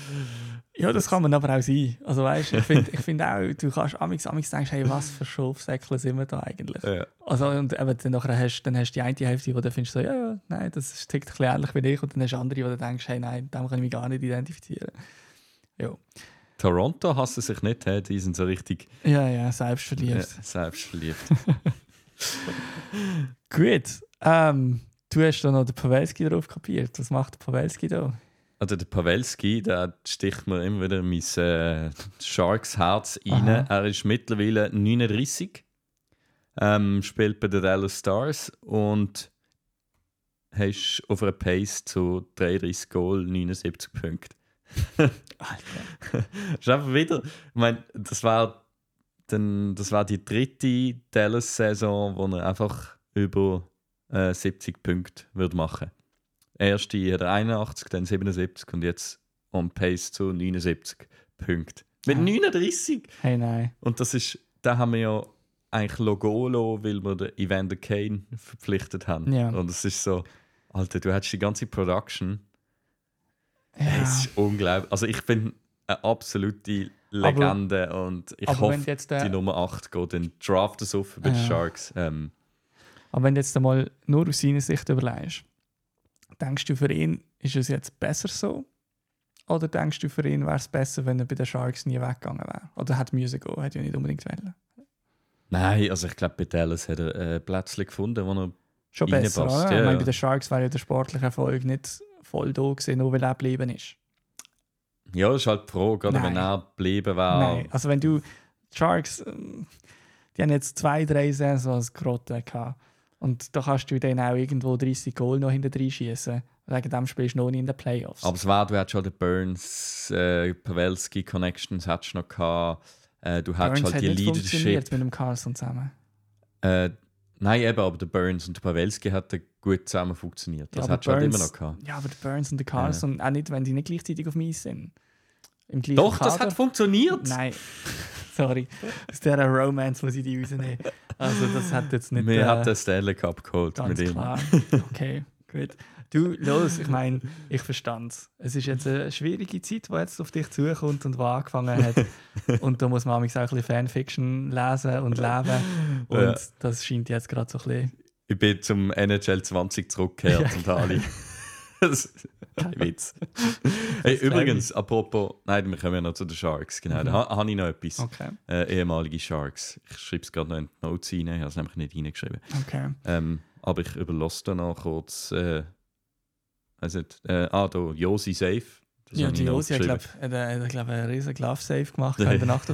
Ja, das kann man aber auch sein. Also weißt, ich finde ich find auch, du kannst amix, amix denkst, hey, was für Schafsäckle sind wir da eigentlich? Ja. Also und eben, dann, nachher hast, dann hast du die eine Hälfte, wo du findest, so, ja, ja, nein, das ist- tickt ein bisschen ähnlich wie ich. Und dann hast du andere, wo du denkst, hey, nein, dem kann ich mich gar nicht identifizieren. Ja, Toronto hassen sich nicht, hä? die sind so richtig ja, ja selbstverliebt. selbstverliebt. <laughs> Gut. Ähm, du hast da noch den Pavelski drauf kapiert. Was macht der Pavelski da? Also der Pavelski, der sticht mir immer wieder mein äh, Sharks Herz rein. Aha. Er ist mittlerweile 39, ähm, spielt bei den Dallas Stars und hast auf einer Pace zu 33 Goal, 79 Punkte. Alter. ist einfach wieder, ich meine, das war, dann, das war die dritte Dallas-Saison, wo er einfach über äh, 70 Punkte würde machen Erste hat er 81, dann 77 und jetzt on pace zu 79 Punkte. Mit Ah. 39! Hey, nein. Und das ist, da haben wir ja eigentlich Logolo, weil wir den Evander Kane verpflichtet haben. Ja. Und es ist so, Alter, du hättest die ganze Production Ja. es ist unglaublich. Also ich bin eine absolute Legende und ich aber hoffe, jetzt der- die Nummer 8 geht dann draft es auf bei den Ja. Sharks. Ähm, Aber wenn du jetzt einmal nur aus seiner Sicht überlegst, denkst du für ihn, ist es jetzt besser so? Oder denkst du für ihn, wäre es besser, wenn er bei den Sharks nie weggegangen wäre? Oder hat Music auch, hätte ja nicht unbedingt wollen. nein, also ich glaube, bei Dallas hat er ein Plätzchen gefunden, wo er Schon besser, Reinpasst, oder? ja, ich meine, bei den Sharks wäre ja der sportliche Erfolg nicht voll da gewesen, nur weil er geblieben ist. ja, ist halt die Frage, oder? wenn er geblieben wäre. Nein, also wenn du Sharks, ähm, die haben jetzt zwei, drei Saisons Grotte gehabt. Und da kannst du dann auch irgendwo 30 Goal noch hinter drin schießen. Wegen dem spielst du noch nie in den Playoffs. Aber es war, du hättest schon den Burns, äh, Pavelski Connections hättest du noch gehabt. Äh, du hättest Burns halt hat die nicht Leadership. funktioniert mit dem Carlson zusammen. Äh, Nein, eben, aber der Burns und der Pavelski hatten gut zusammen funktioniert. Das Ja, hat schon immer Burns- noch gehabt. Ja, aber der Burns und der Carlson, auch nicht, wenn die nicht gleichzeitig auf Eis sind. Doch, das Kader. hat funktioniert. Nein, <laughs> sorry. Aus dieser Romance muss ich die rausnehmen. Also, das hat jetzt nicht. Wir äh, haben den Stanley Cup geholt Ganz mit ihm. klar. <laughs> Okay, gut. Du, los, ich meine, ich verstand es. Ist jetzt eine schwierige Zeit, die jetzt auf dich zukommt und die angefangen hat. und da muss man auch ein bisschen Fanfiction lesen und leben. Und Ja. das scheint jetzt gerade so ein bisschen. Ich bin zum NHL 20 zurückgekehrt und Ali. Das- Kein Witz. Hey, übrigens, apropos, nein, wir kommen ja noch zu den Sharks. Genau, da ha- habe ich noch etwas. Okay, Äh, ehemalige Sharks. Ich schreibe es gerade noch in die Notes rein, ich habe es nämlich nicht reingeschrieben. okay. Ähm, aber ich überlasse dann noch kurz. Äh, also, äh, ah, da, Josi Safe. Das Ja, die Josi hat, glaube ich, glaub, einen riesen Glove-Save gemacht <laughs> in der Nacht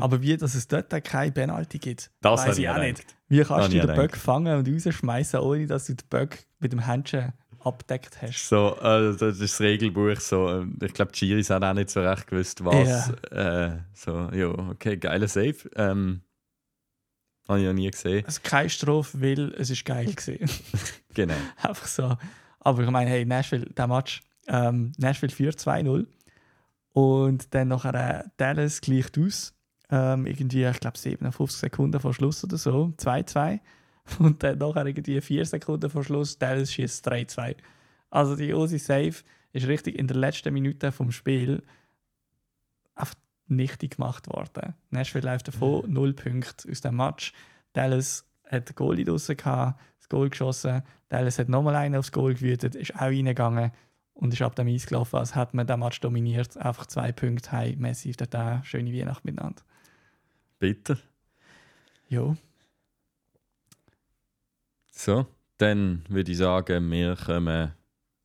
Aber wie, dass es dort keine Penalty gibt, Das habe ich auch auch nicht. Wie kannst ich du den gedacht. Böck fangen und rausschmeißen, ohne dass du den Böck mit dem Händchen abdeckt hast? So, äh, das ist das Regelbuch. So, ähm, ich glaube, die Chiris haben auch nicht so recht gewusst, was. Äh, so, ja, okay, geiler Save. Ähm, habe ich noch nie gesehen. Also keine Strophe, weil es ist geil gewesen. <laughs> Genau. Einfach so. Aber ich meine, hey, Nashville, der Match, ähm, Nashville führt 2-0 und dann nachher äh, Dallas gleicht aus. Ähm, irgendwie, ich glaube, 57 Sekunden vor Schluss oder so, 2-2. <laughs> Und dann nachher irgendwie 4 Sekunden vor Schluss, Dallas schießt 3-2. Also die Osi Save ist richtig in der letzten Minute vom Spiel einfach nichtig gemacht worden. Nashville läuft davon, 0 Punkte aus dem Match. Dallas hat den Goalie draussen gehabt, Goal geschossen. Dallas hat nochmal einen aufs Goal gewütet, ist auch reingegangen und ist ab dem Eis gelaufen, als hätte man den Match dominiert. Einfach zwei Punkte, Messi, dort auch schöne Weihnacht miteinander. Bitte. Jo. So, dann würde ich sagen, wir kommen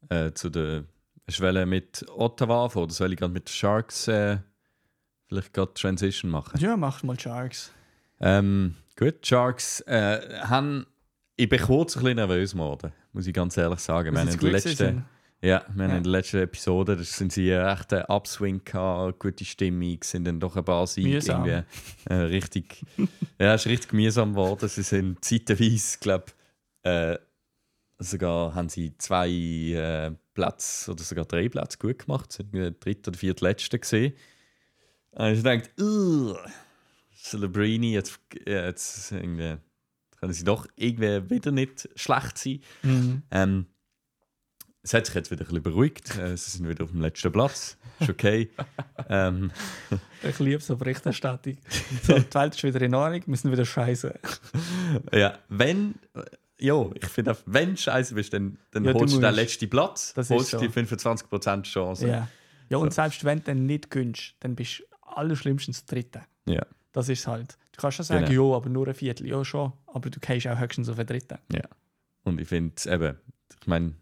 äh, zu der Schwelle mit Ottawa vor. Oder soll ich gerade mit den Sharks äh, vielleicht gerade Transition machen? Ja, mach mal Sharks. Ähm, gut, Sharks äh, haben. Ich bin kurz ein bisschen nervös geworden, muss ich ganz ehrlich sagen. Wir haben in der letzten, ja, wir haben Ja. in der letzten Episode, da sind sie echt einen Upswing gehabt, gute Stimmung, sind dann doch ein paar Siege Mühsam. irgendwie äh, richtig, <laughs> ja, es ist richtig mühsam geworden. Sie sind zeitweise, glaube äh, sogar haben sie zwei äh, Plätze oder sogar drei Plätze gut gemacht, sind irgendwie dritter oder viertletzte gesehen. Und ich dachte, "Ugh, Celebrini, jetzt, jetzt irgendwie, können sie doch irgendwie wieder nicht schlecht sein. Mhm. Ähm, es hat sich jetzt wieder ein bisschen beruhigt. Äh, sie sind wieder auf dem letzten Platz. Ist okay. <laughs> ähm, Ich liebe so Berichterstattung. <laughs> So, die Welt ist wieder in Ordnung, wir sind wieder scheiße. <laughs> ja, wenn. äh, Ja, ich finde, wenn du scheiße bist, dann, dann Ja, holst du den letzten Platz, Das holst so. die 25% Chance. Ja. ja, und selbst wenn du dann nicht gönnst, dann bist du allerschlimmstens Dritte. Ja. Das ist halt. Du kannst schon sagen, Genau. ja, aber nur ein Viertel. Ja, schon. Aber du gehst auch höchstens auf einen Dritten. Und ich finde eben, ich meine,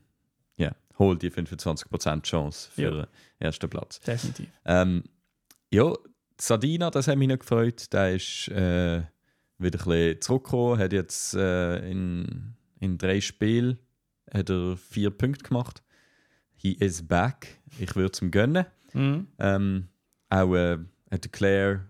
ja, hol die 25% Chance für Ja. den ersten Platz. Definitiv. Ähm, ja, Sadina, das hat mich noch gefreut. Der ist äh, wieder ein bisschen zurückgekommen, hat jetzt äh, in, in drei Spielen hat er vier Punkte gemacht. He is back. Ich würde es ihm gönnen. Mhm. Ähm, auch äh, hat der Claire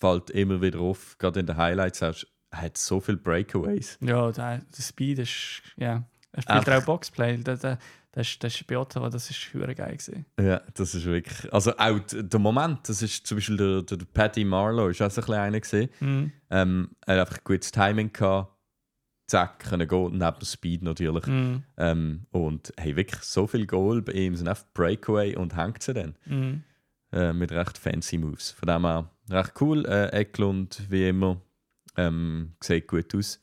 fällt immer wieder auf, gerade in den Highlights. Er hat so viele Breakaways. Ja, der, der Speed ist. Ja. Er spielt Einfach- auch Boxplay. Der, der, das ist, das ist bei Ottawa, das ist höher geil gewesen. Ja, das ist wirklich. Also auch der Moment, das ist zum Beispiel der, der, der Paddy Marlowe, ist auch so ein bisschen einer gesehen. Mhm. Ähm, er hat einfach gutes Timing gehabt. Zack, können gehen, neben dem Speed natürlich. Mhm. Ähm, und hey, wirklich so viel Goal bei ihm sind einfach Breakaway und hängt sie dann. Mhm. Äh, mit recht fancy Moves. Von dem her recht cool. Äh, Eklund, wie immer, ähm, sieht gut aus.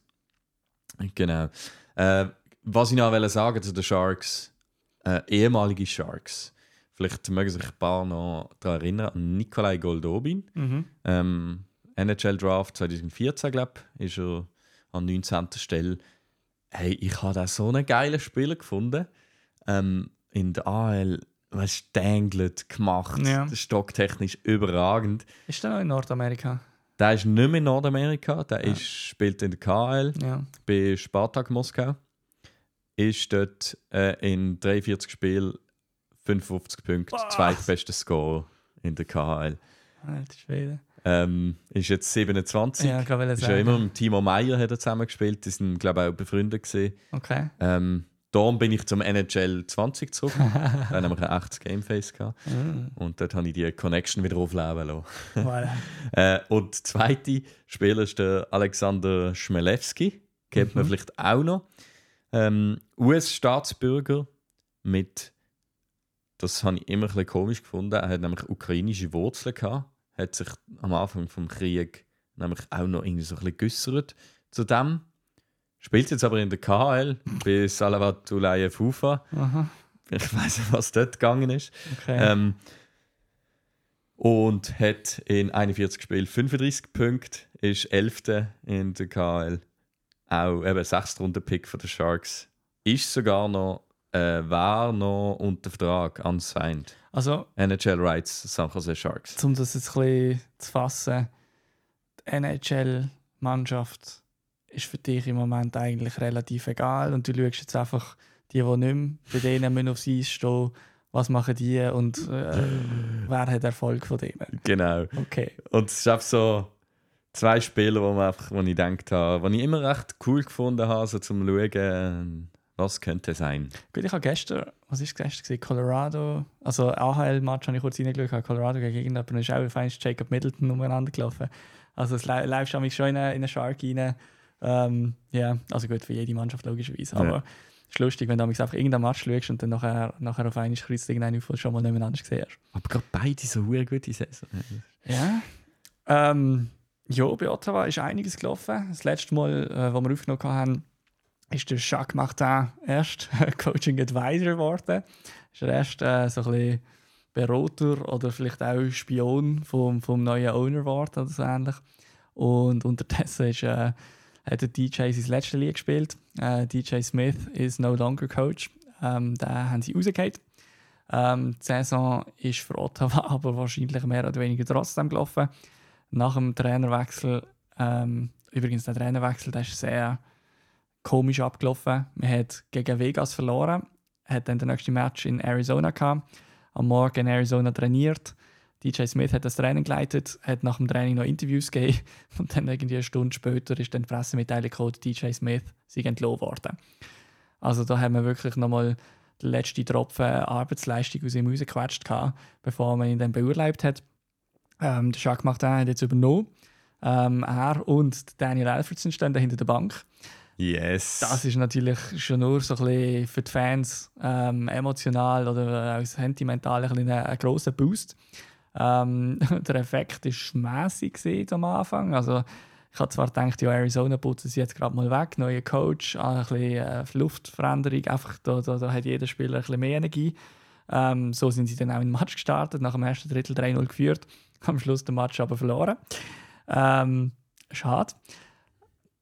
Genau. Äh, was ich noch wollte sagen zu den Sharks, äh, ehemalige Sharks. Vielleicht mögen sich ein paar noch daran erinnern an Nikolai Goldobin. Mhm. Ähm, NHL Draft 2014, glaube ich, ist er an 19. Stelle. Hey, ich habe da so einen geilen Spieler gefunden. Ähm, in der AL, was danglet gemacht. Ja. Stocktechnisch überragend. Ist der noch in Nordamerika? Der ist nicht mehr in Nordamerika, der Ja. ist, spielt in der KL Ja. bei Spartak Moskau. Ist dort äh, in 43 Spielen 55 Punkte, zweitbester Score in der KL. Alter Schwede. Ähm, ist jetzt 27. Ja, ich ist ja immer mit Timo Meyer hat er zusammengespielt. Die sind, glaube ich, auch befreundet gewesen. Okay. Ähm, darum bin ich zum NHL 20 zurück. <laughs> da haben wir ein echtes Gameface gehabt. Mm, Und dort habe ich die Connection wieder aufleben lassen. voilà. <laughs> Äh, und der zweite Spieler ist der Alexander Schmelewski. Kennt man Mhm. vielleicht auch noch. Ähm, US-Staatsbürger mit, das habe ich immer ein bisschen komisch gefunden, er hat nämlich ukrainische Wurzeln gehabt, hat sich am Anfang vom Krieg nämlich auch noch irgendwie so ein bisschen geäussert zu dem. Spielt jetzt aber in der KHL bei Salavat Ulayev Ufa. Aha. Ich weiß nicht, was dort gegangen ist. Okay. Ähm, und hat in 41 Spielen 35 Punkte, ist 11. in der KL. Auch eben 6. Runden-Pick von den Sharks. Ist sogar noch, äh, war noch unter Vertrag unsigned. also, NHL Rights San Jose Sharks. um das jetzt ein bisschen zu fassen, die NHL-Mannschaft ist für dich im Moment eigentlich relativ egal und du schaust jetzt einfach die, die nicht mehr bei denen müssen aufs Eis stehen, was machen die und äh, wer hat Erfolg von denen. Genau. Okay. Und es ist einfach so zwei Spieler, wo, man einfach, wo ich gedacht habe, die ich immer recht cool gefunden habe, so zum Schauen, was könnte sein. Gut, ich habe gestern, was ist gestern? Colorado, also AHL-Match habe ich kurz reingeschaut, Colorado gegen irgendjemanden, ist auch feinst Jacob Middleton umeinander gelaufen. Also es läufst du schon in eine, in eine Shark rein. Ähm, ja, also gut, für jede Mannschaft logischerweise. Ja. Aber es ist lustig, wenn du einfach irgendeinen Match schaust und dann nachher, nachher auf einmal kreuzt irgendeinen auf, den du schon mal nicht mehr anders gesehen hast. Aber gerade beide so eine gute Saison. Ja. Ähm, ja, bei Ottawa ist einiges gelaufen. Das letzte Mal, äh, wo wir aufgenommen haben, ist der Jacques Martin erst <laughs> Coaching Advisor geworden. Ist er erst äh, so ein bisschen Berater oder vielleicht auch Spion vom, vom neuen Owner geworden oder so ähnlich. Und unterdessen ist, äh, hat der DJ sein letztes Lied gespielt. Äh, DJ Smith is no longer Coach. Ähm, den haben sie rausgehakt. Ähm, die Saison ist für Ottawa <laughs> aber wahrscheinlich mehr oder weniger trotzdem gelaufen. Nach dem Trainerwechsel, ähm, übrigens der Trainerwechsel, der ist sehr komisch abgelaufen. Man hat gegen Vegas verloren, hat dann den nächsten Match in Arizona gehabt, am Morgen in Arizona trainiert. DJ Smith hat das Training geleitet, hat nach dem Training noch Interviews gegeben <laughs> und dann irgendwie eine Stunde später ist dann die Pressemitteilung gekommen, DJ Smith sei entlohnt worden. Also da haben wir wirklich nochmal den letzten Tropfen Arbeitsleistung aus ihm rausgequetscht, bevor man ihn dann beurlaubt hat. Ähm, der Jacques Martin hat jetzt übernommen. Ähm, er und Daniel Alfredson stehen da hinter der Bank. Yes. Das ist natürlich schon nur so ein bisschen für die Fans ähm, emotional oder auch sentimental ein, ein, ein grosser Boost. Ähm, <laughs> der Effekt war gewesen am Anfang. Also, ich habe zwar gedacht, ja, Arizona putzen sie jetzt gerade mal weg, neuer Coach, ah, ein bisschen äh, Luftveränderung, einfach da, da, da hat jeder Spieler ein bisschen mehr Energie. Ähm, so sind sie dann auch in den Match gestartet, nach dem ersten Drittel 3-0 geführt, <laughs> am Schluss den Match aber verloren. Ähm, schade.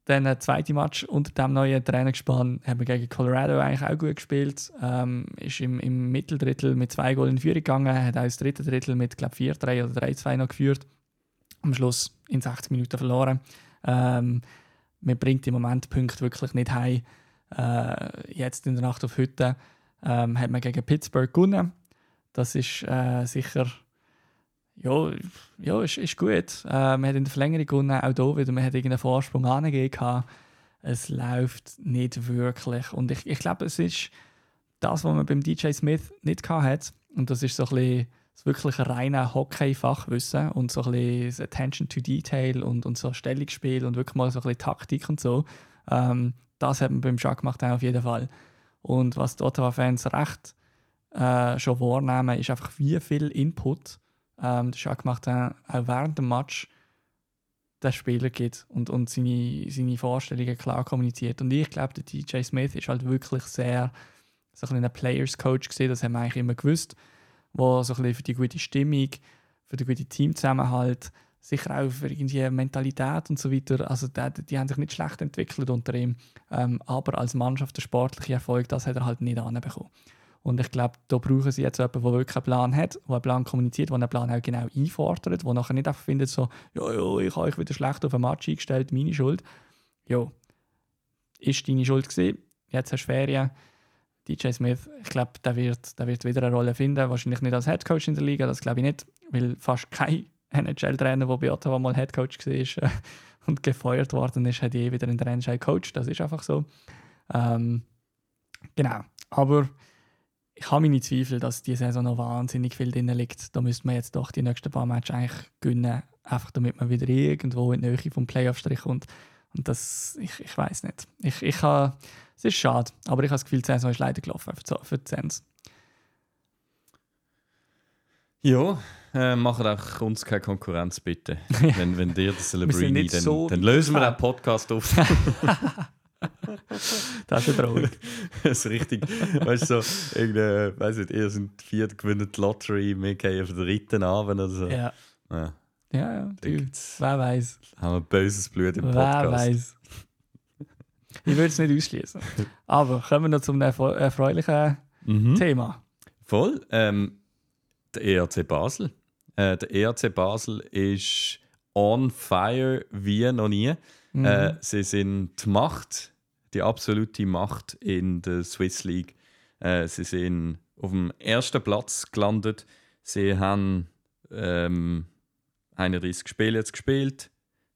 Dann der zweite Match unter dem neuen Trainergespann haben wir gegen Colorado eigentlich auch gut gespielt. Ähm, ist im, im Mitteldrittel mit zwei Goals in Führung gegangen, hat auch das dritte Drittel mit glaub, 4-3 oder 3-2 noch geführt. Am Schluss in 60 Minuten verloren. Ähm, man bringt im Moment Punkte wirklich nicht heim. Äh, jetzt in der Nacht auf heute ähm, hat man gegen Pittsburgh gewonnen. Das ist äh, sicher ja, ja ist, ist gut. Äh, man hat in der Verlängerung gewonnen, auch hier wieder. Man hat irgendeinen Vorsprung angegeben. Es läuft nicht wirklich. Und ich, ich glaube, es ist das, was man beim DJ Smith nicht gehabt hat. Und das ist so ein bisschen das wirklich reine Hockey-Fachwissen und so ein bisschen Attention to Detail und, und so Stellungsspiel und wirklich mal so ein bisschen Taktik und so. Ähm, das hat man beim Jacques Martin auf jeden Fall. Und was die Ottawa-Fans recht äh, schon wahrnehmen, ist einfach, wie viel Input ähm, Jacques Martin auch während dem Match den Spieler gibt und, und seine, seine Vorstellungen klar kommuniziert. Und ich glaube, der DJ Smith ist halt wirklich sehr so ein ein Players Coach gesehen, das haben wir eigentlich immer gewusst, wo so ein für die gute Stimmung, für den guten Teamzusammenhalt, sicher auch für irgendwie Mentalität und so weiter, also die, die haben sich nicht schlecht entwickelt unter ihm, ähm, aber als Mannschaft der sportliche Erfolg, das hat er halt nicht anbekommen. Und ich glaube, da brauchen sie jetzt jemanden, der wirklich einen Plan hat, der einen Plan kommuniziert, der einen Plan auch genau einfordert, der nachher nicht einfach findet, so, ja, ja, ich habe euch wieder schlecht auf ein Match eingestellt, meine Schuld. Ja, ist deine Schuld gewesen. Jetzt hast du Ferien. DJ Smith, ich glaube, der wird, der wird wieder eine Rolle finden. Wahrscheinlich nicht als Headcoach in der Liga, das glaube ich nicht, weil fast kein <laughs> NHL-Trainer, der bei Ottawa mal Headcoach war äh, <laughs> und gefeuert worden ist, hat je wieder in der NHL coacht. Das ist einfach so. Ähm, genau. Aber ich habe meine Zweifel, dass die Saison noch wahnsinnig viel drin liegt. Da müsste man jetzt doch die nächsten paar Matches eigentlich gewinnen, einfach damit man wieder irgendwo in die Nähe vom Playoff-Strich kommt. Und das, ich, ich weiß nicht. Ich, ich habe, es ist schade, aber ich habe das Gefühl, die Saison ist leider gelaufen für, für die Sens. Ja, äh, macht auch uns keine Konkurrenz, bitte. <laughs> wenn, wenn dir das Celebrini, nicht dann, so dann lösen wir den Podcast auf. <laughs> <laughs> Das ist eine traurig. <laughs> das ist richtig. Weißt du, so, irgendeine, weiss nicht, ihr sind vier gewinnen die Lottery, wir gehen auf den dritten Abend oder so. ja. Ja, Ja, ja, du, wer weiß. haben wir böses Blut im Wer Podcast. weiß. <laughs> Ich würde es nicht ausschließen. Aber kommen wir noch zum erfreu erfreulichen Mhm. Thema. Voll. Ähm, der ERC Basel. Äh, der ERC Basel ist on fire wie noch nie. Mhm. Äh, sie sind die Macht, die absolute Macht in der Swiss League. Äh, sie sind auf dem ersten Platz gelandet. Sie haben ähm, 31 Spiele jetzt gespielt,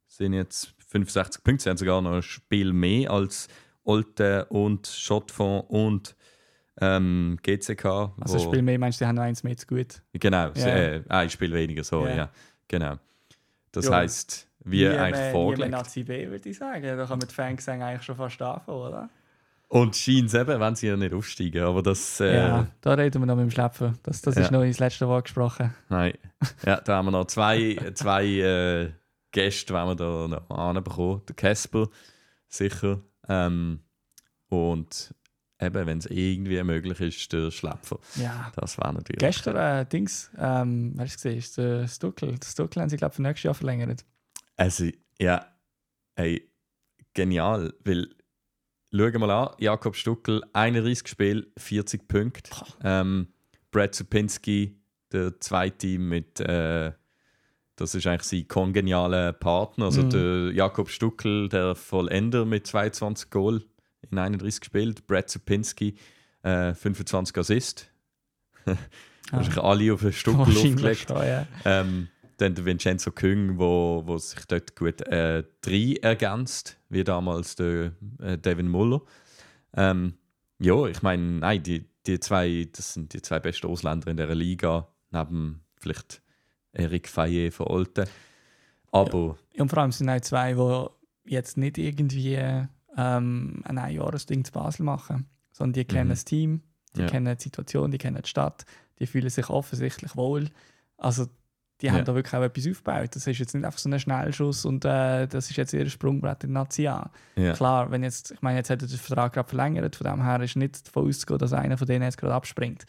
sind jetzt 65 Punkte. Sie haben sogar noch ein Spiel mehr als Olten und Schottfonds und ähm, GCK. also wo- Spiel mehr, meinst du, die haben noch eins mehr zu gut? Genau, sie, Ja. äh, ein Spiel weniger, so, Ja. ja. Genau. Das Ja. heisst, wie eigentlich Wie im vorgelegt. Nazi B, würde ich sagen. Da kann man die Fangesänge eigentlich schon fast anfangen, oder? Und scheint eben, wenn sie ja nicht aufsteigen. Aber das. Äh, ja, da reden wir noch mit dem Schlepfen. Das, das ist Ja. noch ins letzte Wort gesprochen. Nein. Ja, da haben wir noch zwei, <laughs> zwei äh, Gäste, die wir da noch anbekommen. Der Casper, sicher. Ähm, und eben, wenn es irgendwie möglich ist, der Schlepfer. Ja. Das wäre natürlich. Gestern, äh, Dings, ähm, wer ist gesehen? Ist der Stuckel. Der Stuckel haben sie, glaube ich, für nächstes Jahr verlängert. Also, ja, ey, genial. Weil, schau mal an, Jakob Stuckel, 31 Spiele, 40 Punkte. Ähm, Brad Supinski, der zweite mit, äh, das ist eigentlich sein kongenialer Partner. Also, Mhm. der Jakob Stuckel, der Vollender mit 22 Goal in 31 gespielt. Brad Supinski, äh, 25 Assist. <laughs> Wahrscheinlich alle auf den Stuckel aufgelegt. schon, ja. Ähm, dann der Vincenzo Küng, wo, wo sich dort gut äh, drei ergänzt, wie damals der äh, Devin Muller. Ähm, ja, ich meine, nein, die, die zwei, das sind die zwei besten Ausländer in der Liga, neben vielleicht Eric Fayet von Olten. Aber Und vor allem sind auch zwei, die jetzt nicht irgendwie ähm, ein Einjahresding zu Basel machen, sondern die kennen Mhm. das Team, die Ja. kennen die Situation, die kennen die Stadt, die fühlen sich offensichtlich wohl. Also die haben Ja. da wirklich auch etwas aufgebaut. Das ist jetzt nicht einfach so ein Schnellschuss und äh, das ist jetzt ihr Sprungbrett in National. ja, Klar, wenn jetzt, ich meine, jetzt hat er den Vertrag gerade verlängert, von dem her ist nicht davon auszugehen, dass einer von denen jetzt gerade abspringt.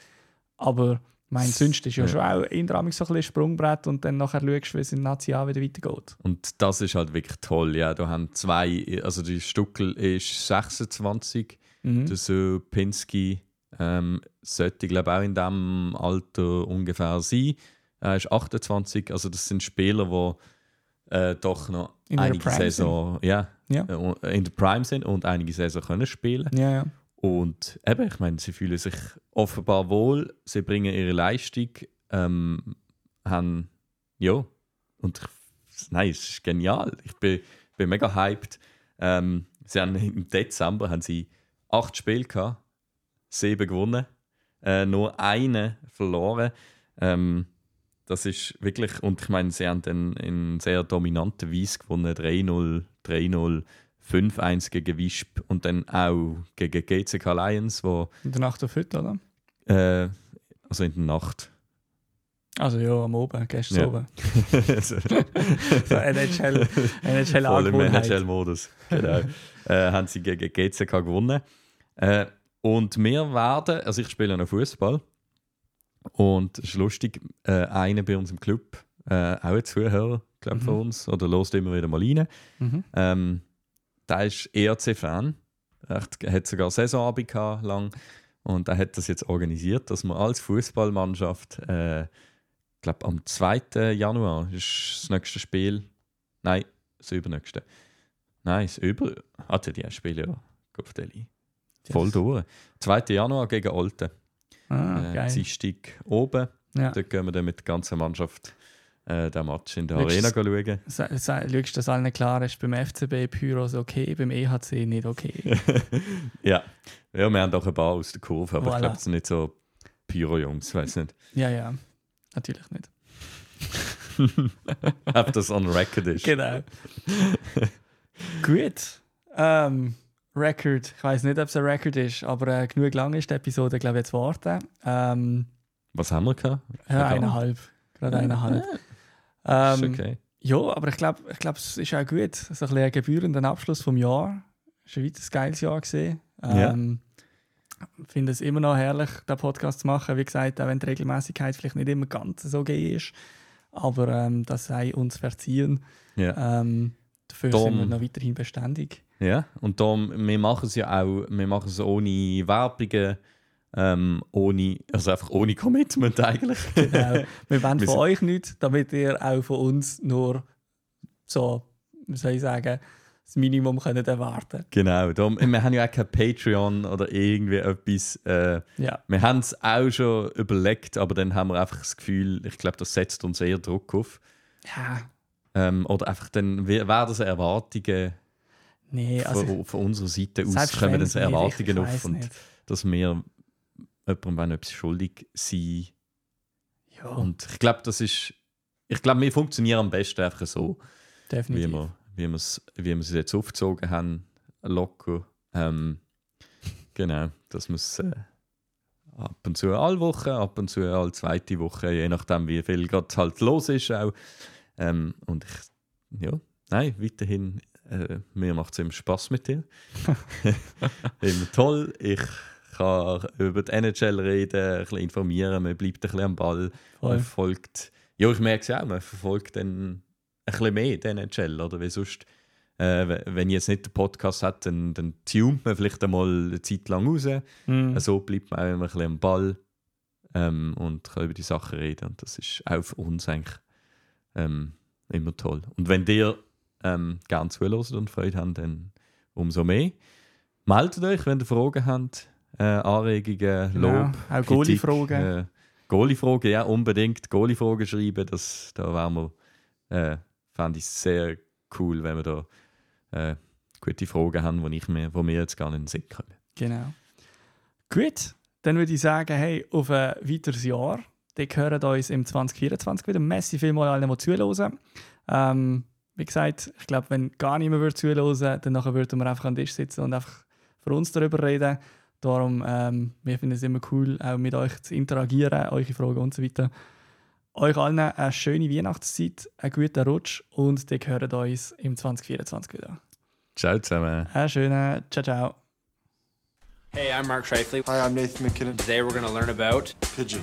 Aber mein sonst ist ja, Ja. schon auch in so ein bisschen Sprungbrett und dann nachher schaust du, wie es in National wieder weitergeht. und das ist halt wirklich toll. Ja, da haben zwei, also die Stuckel ist 26, Mhm. Der so Pinsky ähm, sollte, glaube auch in diesem Alter ungefähr sein. Er ist 28, also das sind Spieler, die äh, doch noch In einige Saison ja, Ja. äh, in der Prime sind und einige Saison können spielen. Ja, ja. Und eben, ich meine, sie fühlen sich offenbar wohl, sie bringen ihre Leistung, ähm, haben, ja, und ich, nein, es ist genial. Ich bin, bin mega hyped. Ähm, sie haben im Dezember haben sie acht Spiele gehabt, sieben gewonnen, äh, nur eine verloren. Ähm, das ist wirklich, und ich meine, sie haben dann in sehr dominanter Weise gewonnen, 3-0, 3-0, 5-1 gegen Wisp und dann auch gegen GCK Lions, wo, In der Nacht auf heute, oder? äh, also in der Nacht. Also ja, am Oben, gestern Ja. oben. <laughs> So NHL, NHL Voll im. NHL-Modus. Genau. <laughs> äh, haben sie gegen GCK gewonnen. Äh, und wir werden, also ich spiele noch Fußball. Und es ist lustig, äh, einer bei uns im Club, äh, auch ein Zuhörer, glaube Mhm. von uns, oder lost immer wieder mal rein. Mhm. Ähm, der ist ERC-Fan. Er hat sogar Saisonabend gehabt, lang. Und er hat das jetzt organisiert, dass wir als Fußballmannschaft, äh, ich glaube am 2. Januar ist das nächste Spiel. Nein, das übernächste. Nein, das über. Hatte die Spiele ja. Voll durch. 2. Januar gegen Olten. Ah, äh. Dienstag oben. Ja. Dort gehen wir dann mit der ganzen Mannschaft äh, den Match in der Arena schauen. Schaust dass allen klar ist, beim FCB Pyros okay, beim EHC nicht okay. <laughs> ja. ja, wir haben doch ein paar aus der Kurve, aber ich Voilà. glaube, es sind nicht so Pyro-Jungs, weiß nicht. ja, ja. Natürlich nicht. <laughs> Ob das on record ist. Genau. Gut. Ähm, Record. Ich weiß nicht, ob es ein Record ist, aber äh, genug lang ist die Episode, glaube ich, jetzt warten. Ähm, Was haben wir gehabt? ja, eineinhalb. Gerade eineinhalb. Ist Ähm, okay. Ja, aber ich glaube, ich glaub, es ist auch gut. So ein bisschen ein gebührender Abschluss vom Jahr. Es war ein weiteres geiles Jahr. Gewesen. Ja. Ähm, Ich finde es immer noch herrlich, den Podcast zu machen. Wie gesagt, auch wenn die Regelmäßigkeit vielleicht nicht immer ganz so gegeben ist. Aber ähm, das sei uns verziehen. Ja. Ähm, dafür Dom. sind wir noch weiterhin beständig. Ja, und darum, wir machen es ja auch, wir machen es ohne Werbungen, ähm, ohne, also einfach ohne Commitment eigentlich. <laughs> Genau. Wir wollen Wir von euch nichts, damit ihr auch von uns nur so, wie soll ich sagen, das Minimum könnt erwarten genau, darum, wir haben ja auch kein Patreon oder irgendwie etwas. Äh, Ja, wir haben es auch schon überlegt, aber dann haben wir einfach das Gefühl, ich glaube, das setzt uns eher Druck auf. ja Ähm, oder einfach dann we- werden so Erwartungen nee, also von, von unserer Seite aus, kommen dann nicht, Erwartungen auf. Und nicht. dass wir jemandem etwas schuldig sein Ja, Und ich glaube, das ist. Ich glaube, wir funktionieren am besten einfach so, wie definitiv. wir, wie wir es wie wir es jetzt aufgezogen haben. Locker. Ähm, genau, dass wir es äh, ab und zu alle Woche, ab und zu alle zweite Woche, je nachdem, wie viel gerade halt los ist. Auch. Ähm, und ich, ja, nein, weiterhin, äh, mir macht es immer Spaß mit dir. <laughs> <laughs> immer toll. Ich kann über die NHL reden, ein bisschen informieren, man bleibt ein bisschen am Ball. Voll. Man verfolgt, ja, ich merke es ja auch, man verfolgt dann ein bisschen mehr den NHL, oder? Wie sonst, äh, we- wenn ich jetzt nicht den Podcast hat, dann, dann tunt man vielleicht einmal eine Zeit lang raus. Mhm. So bleibt man auch immer ein bisschen am Ball ähm, und kann über die Sachen reden. Und das ist auch für uns eigentlich ähm, immer toll. Und wenn ihr ähm, gerne zuhört und Freude habt, dann umso mehr. Meldet euch, wenn ihr Fragen habt, äh, Anregungen, Genau. Lob, Auch Kritik, Goalie-Fragen. Äh, Goalie-Fragen, ja, unbedingt Goalie-Fragen schreiben. Das, da wären wir, äh, fände ich sehr cool, wenn wir da äh, gute Fragen haben, die ich mir, wo wir jetzt gar nicht in den Sinn kommen. Genau. Gut, dann würde ich sagen, hey, auf ein weiteres Jahr. Die hören uns im 2024 wieder. Messi vielmal allen, die zuhören. Ähm, wie gesagt, ich glaube, wenn gar niemand würde zuhören, dann nachher würden wir einfach an den Tisch sitzen und einfach für uns darüber reden. Darum, ähm, wir finden es immer cool, auch mit euch zu interagieren, eure Fragen und so weiter. Euch allen eine schöne Weihnachtszeit, einen guten Rutsch und die hören uns im 2024 wieder. Ciao zusammen. Einen schönen, ciao, ciao. Hey, I'm Mark Shifley. Hi, I'm Nathan McKinnon. Today we're going to learn about Pigeon.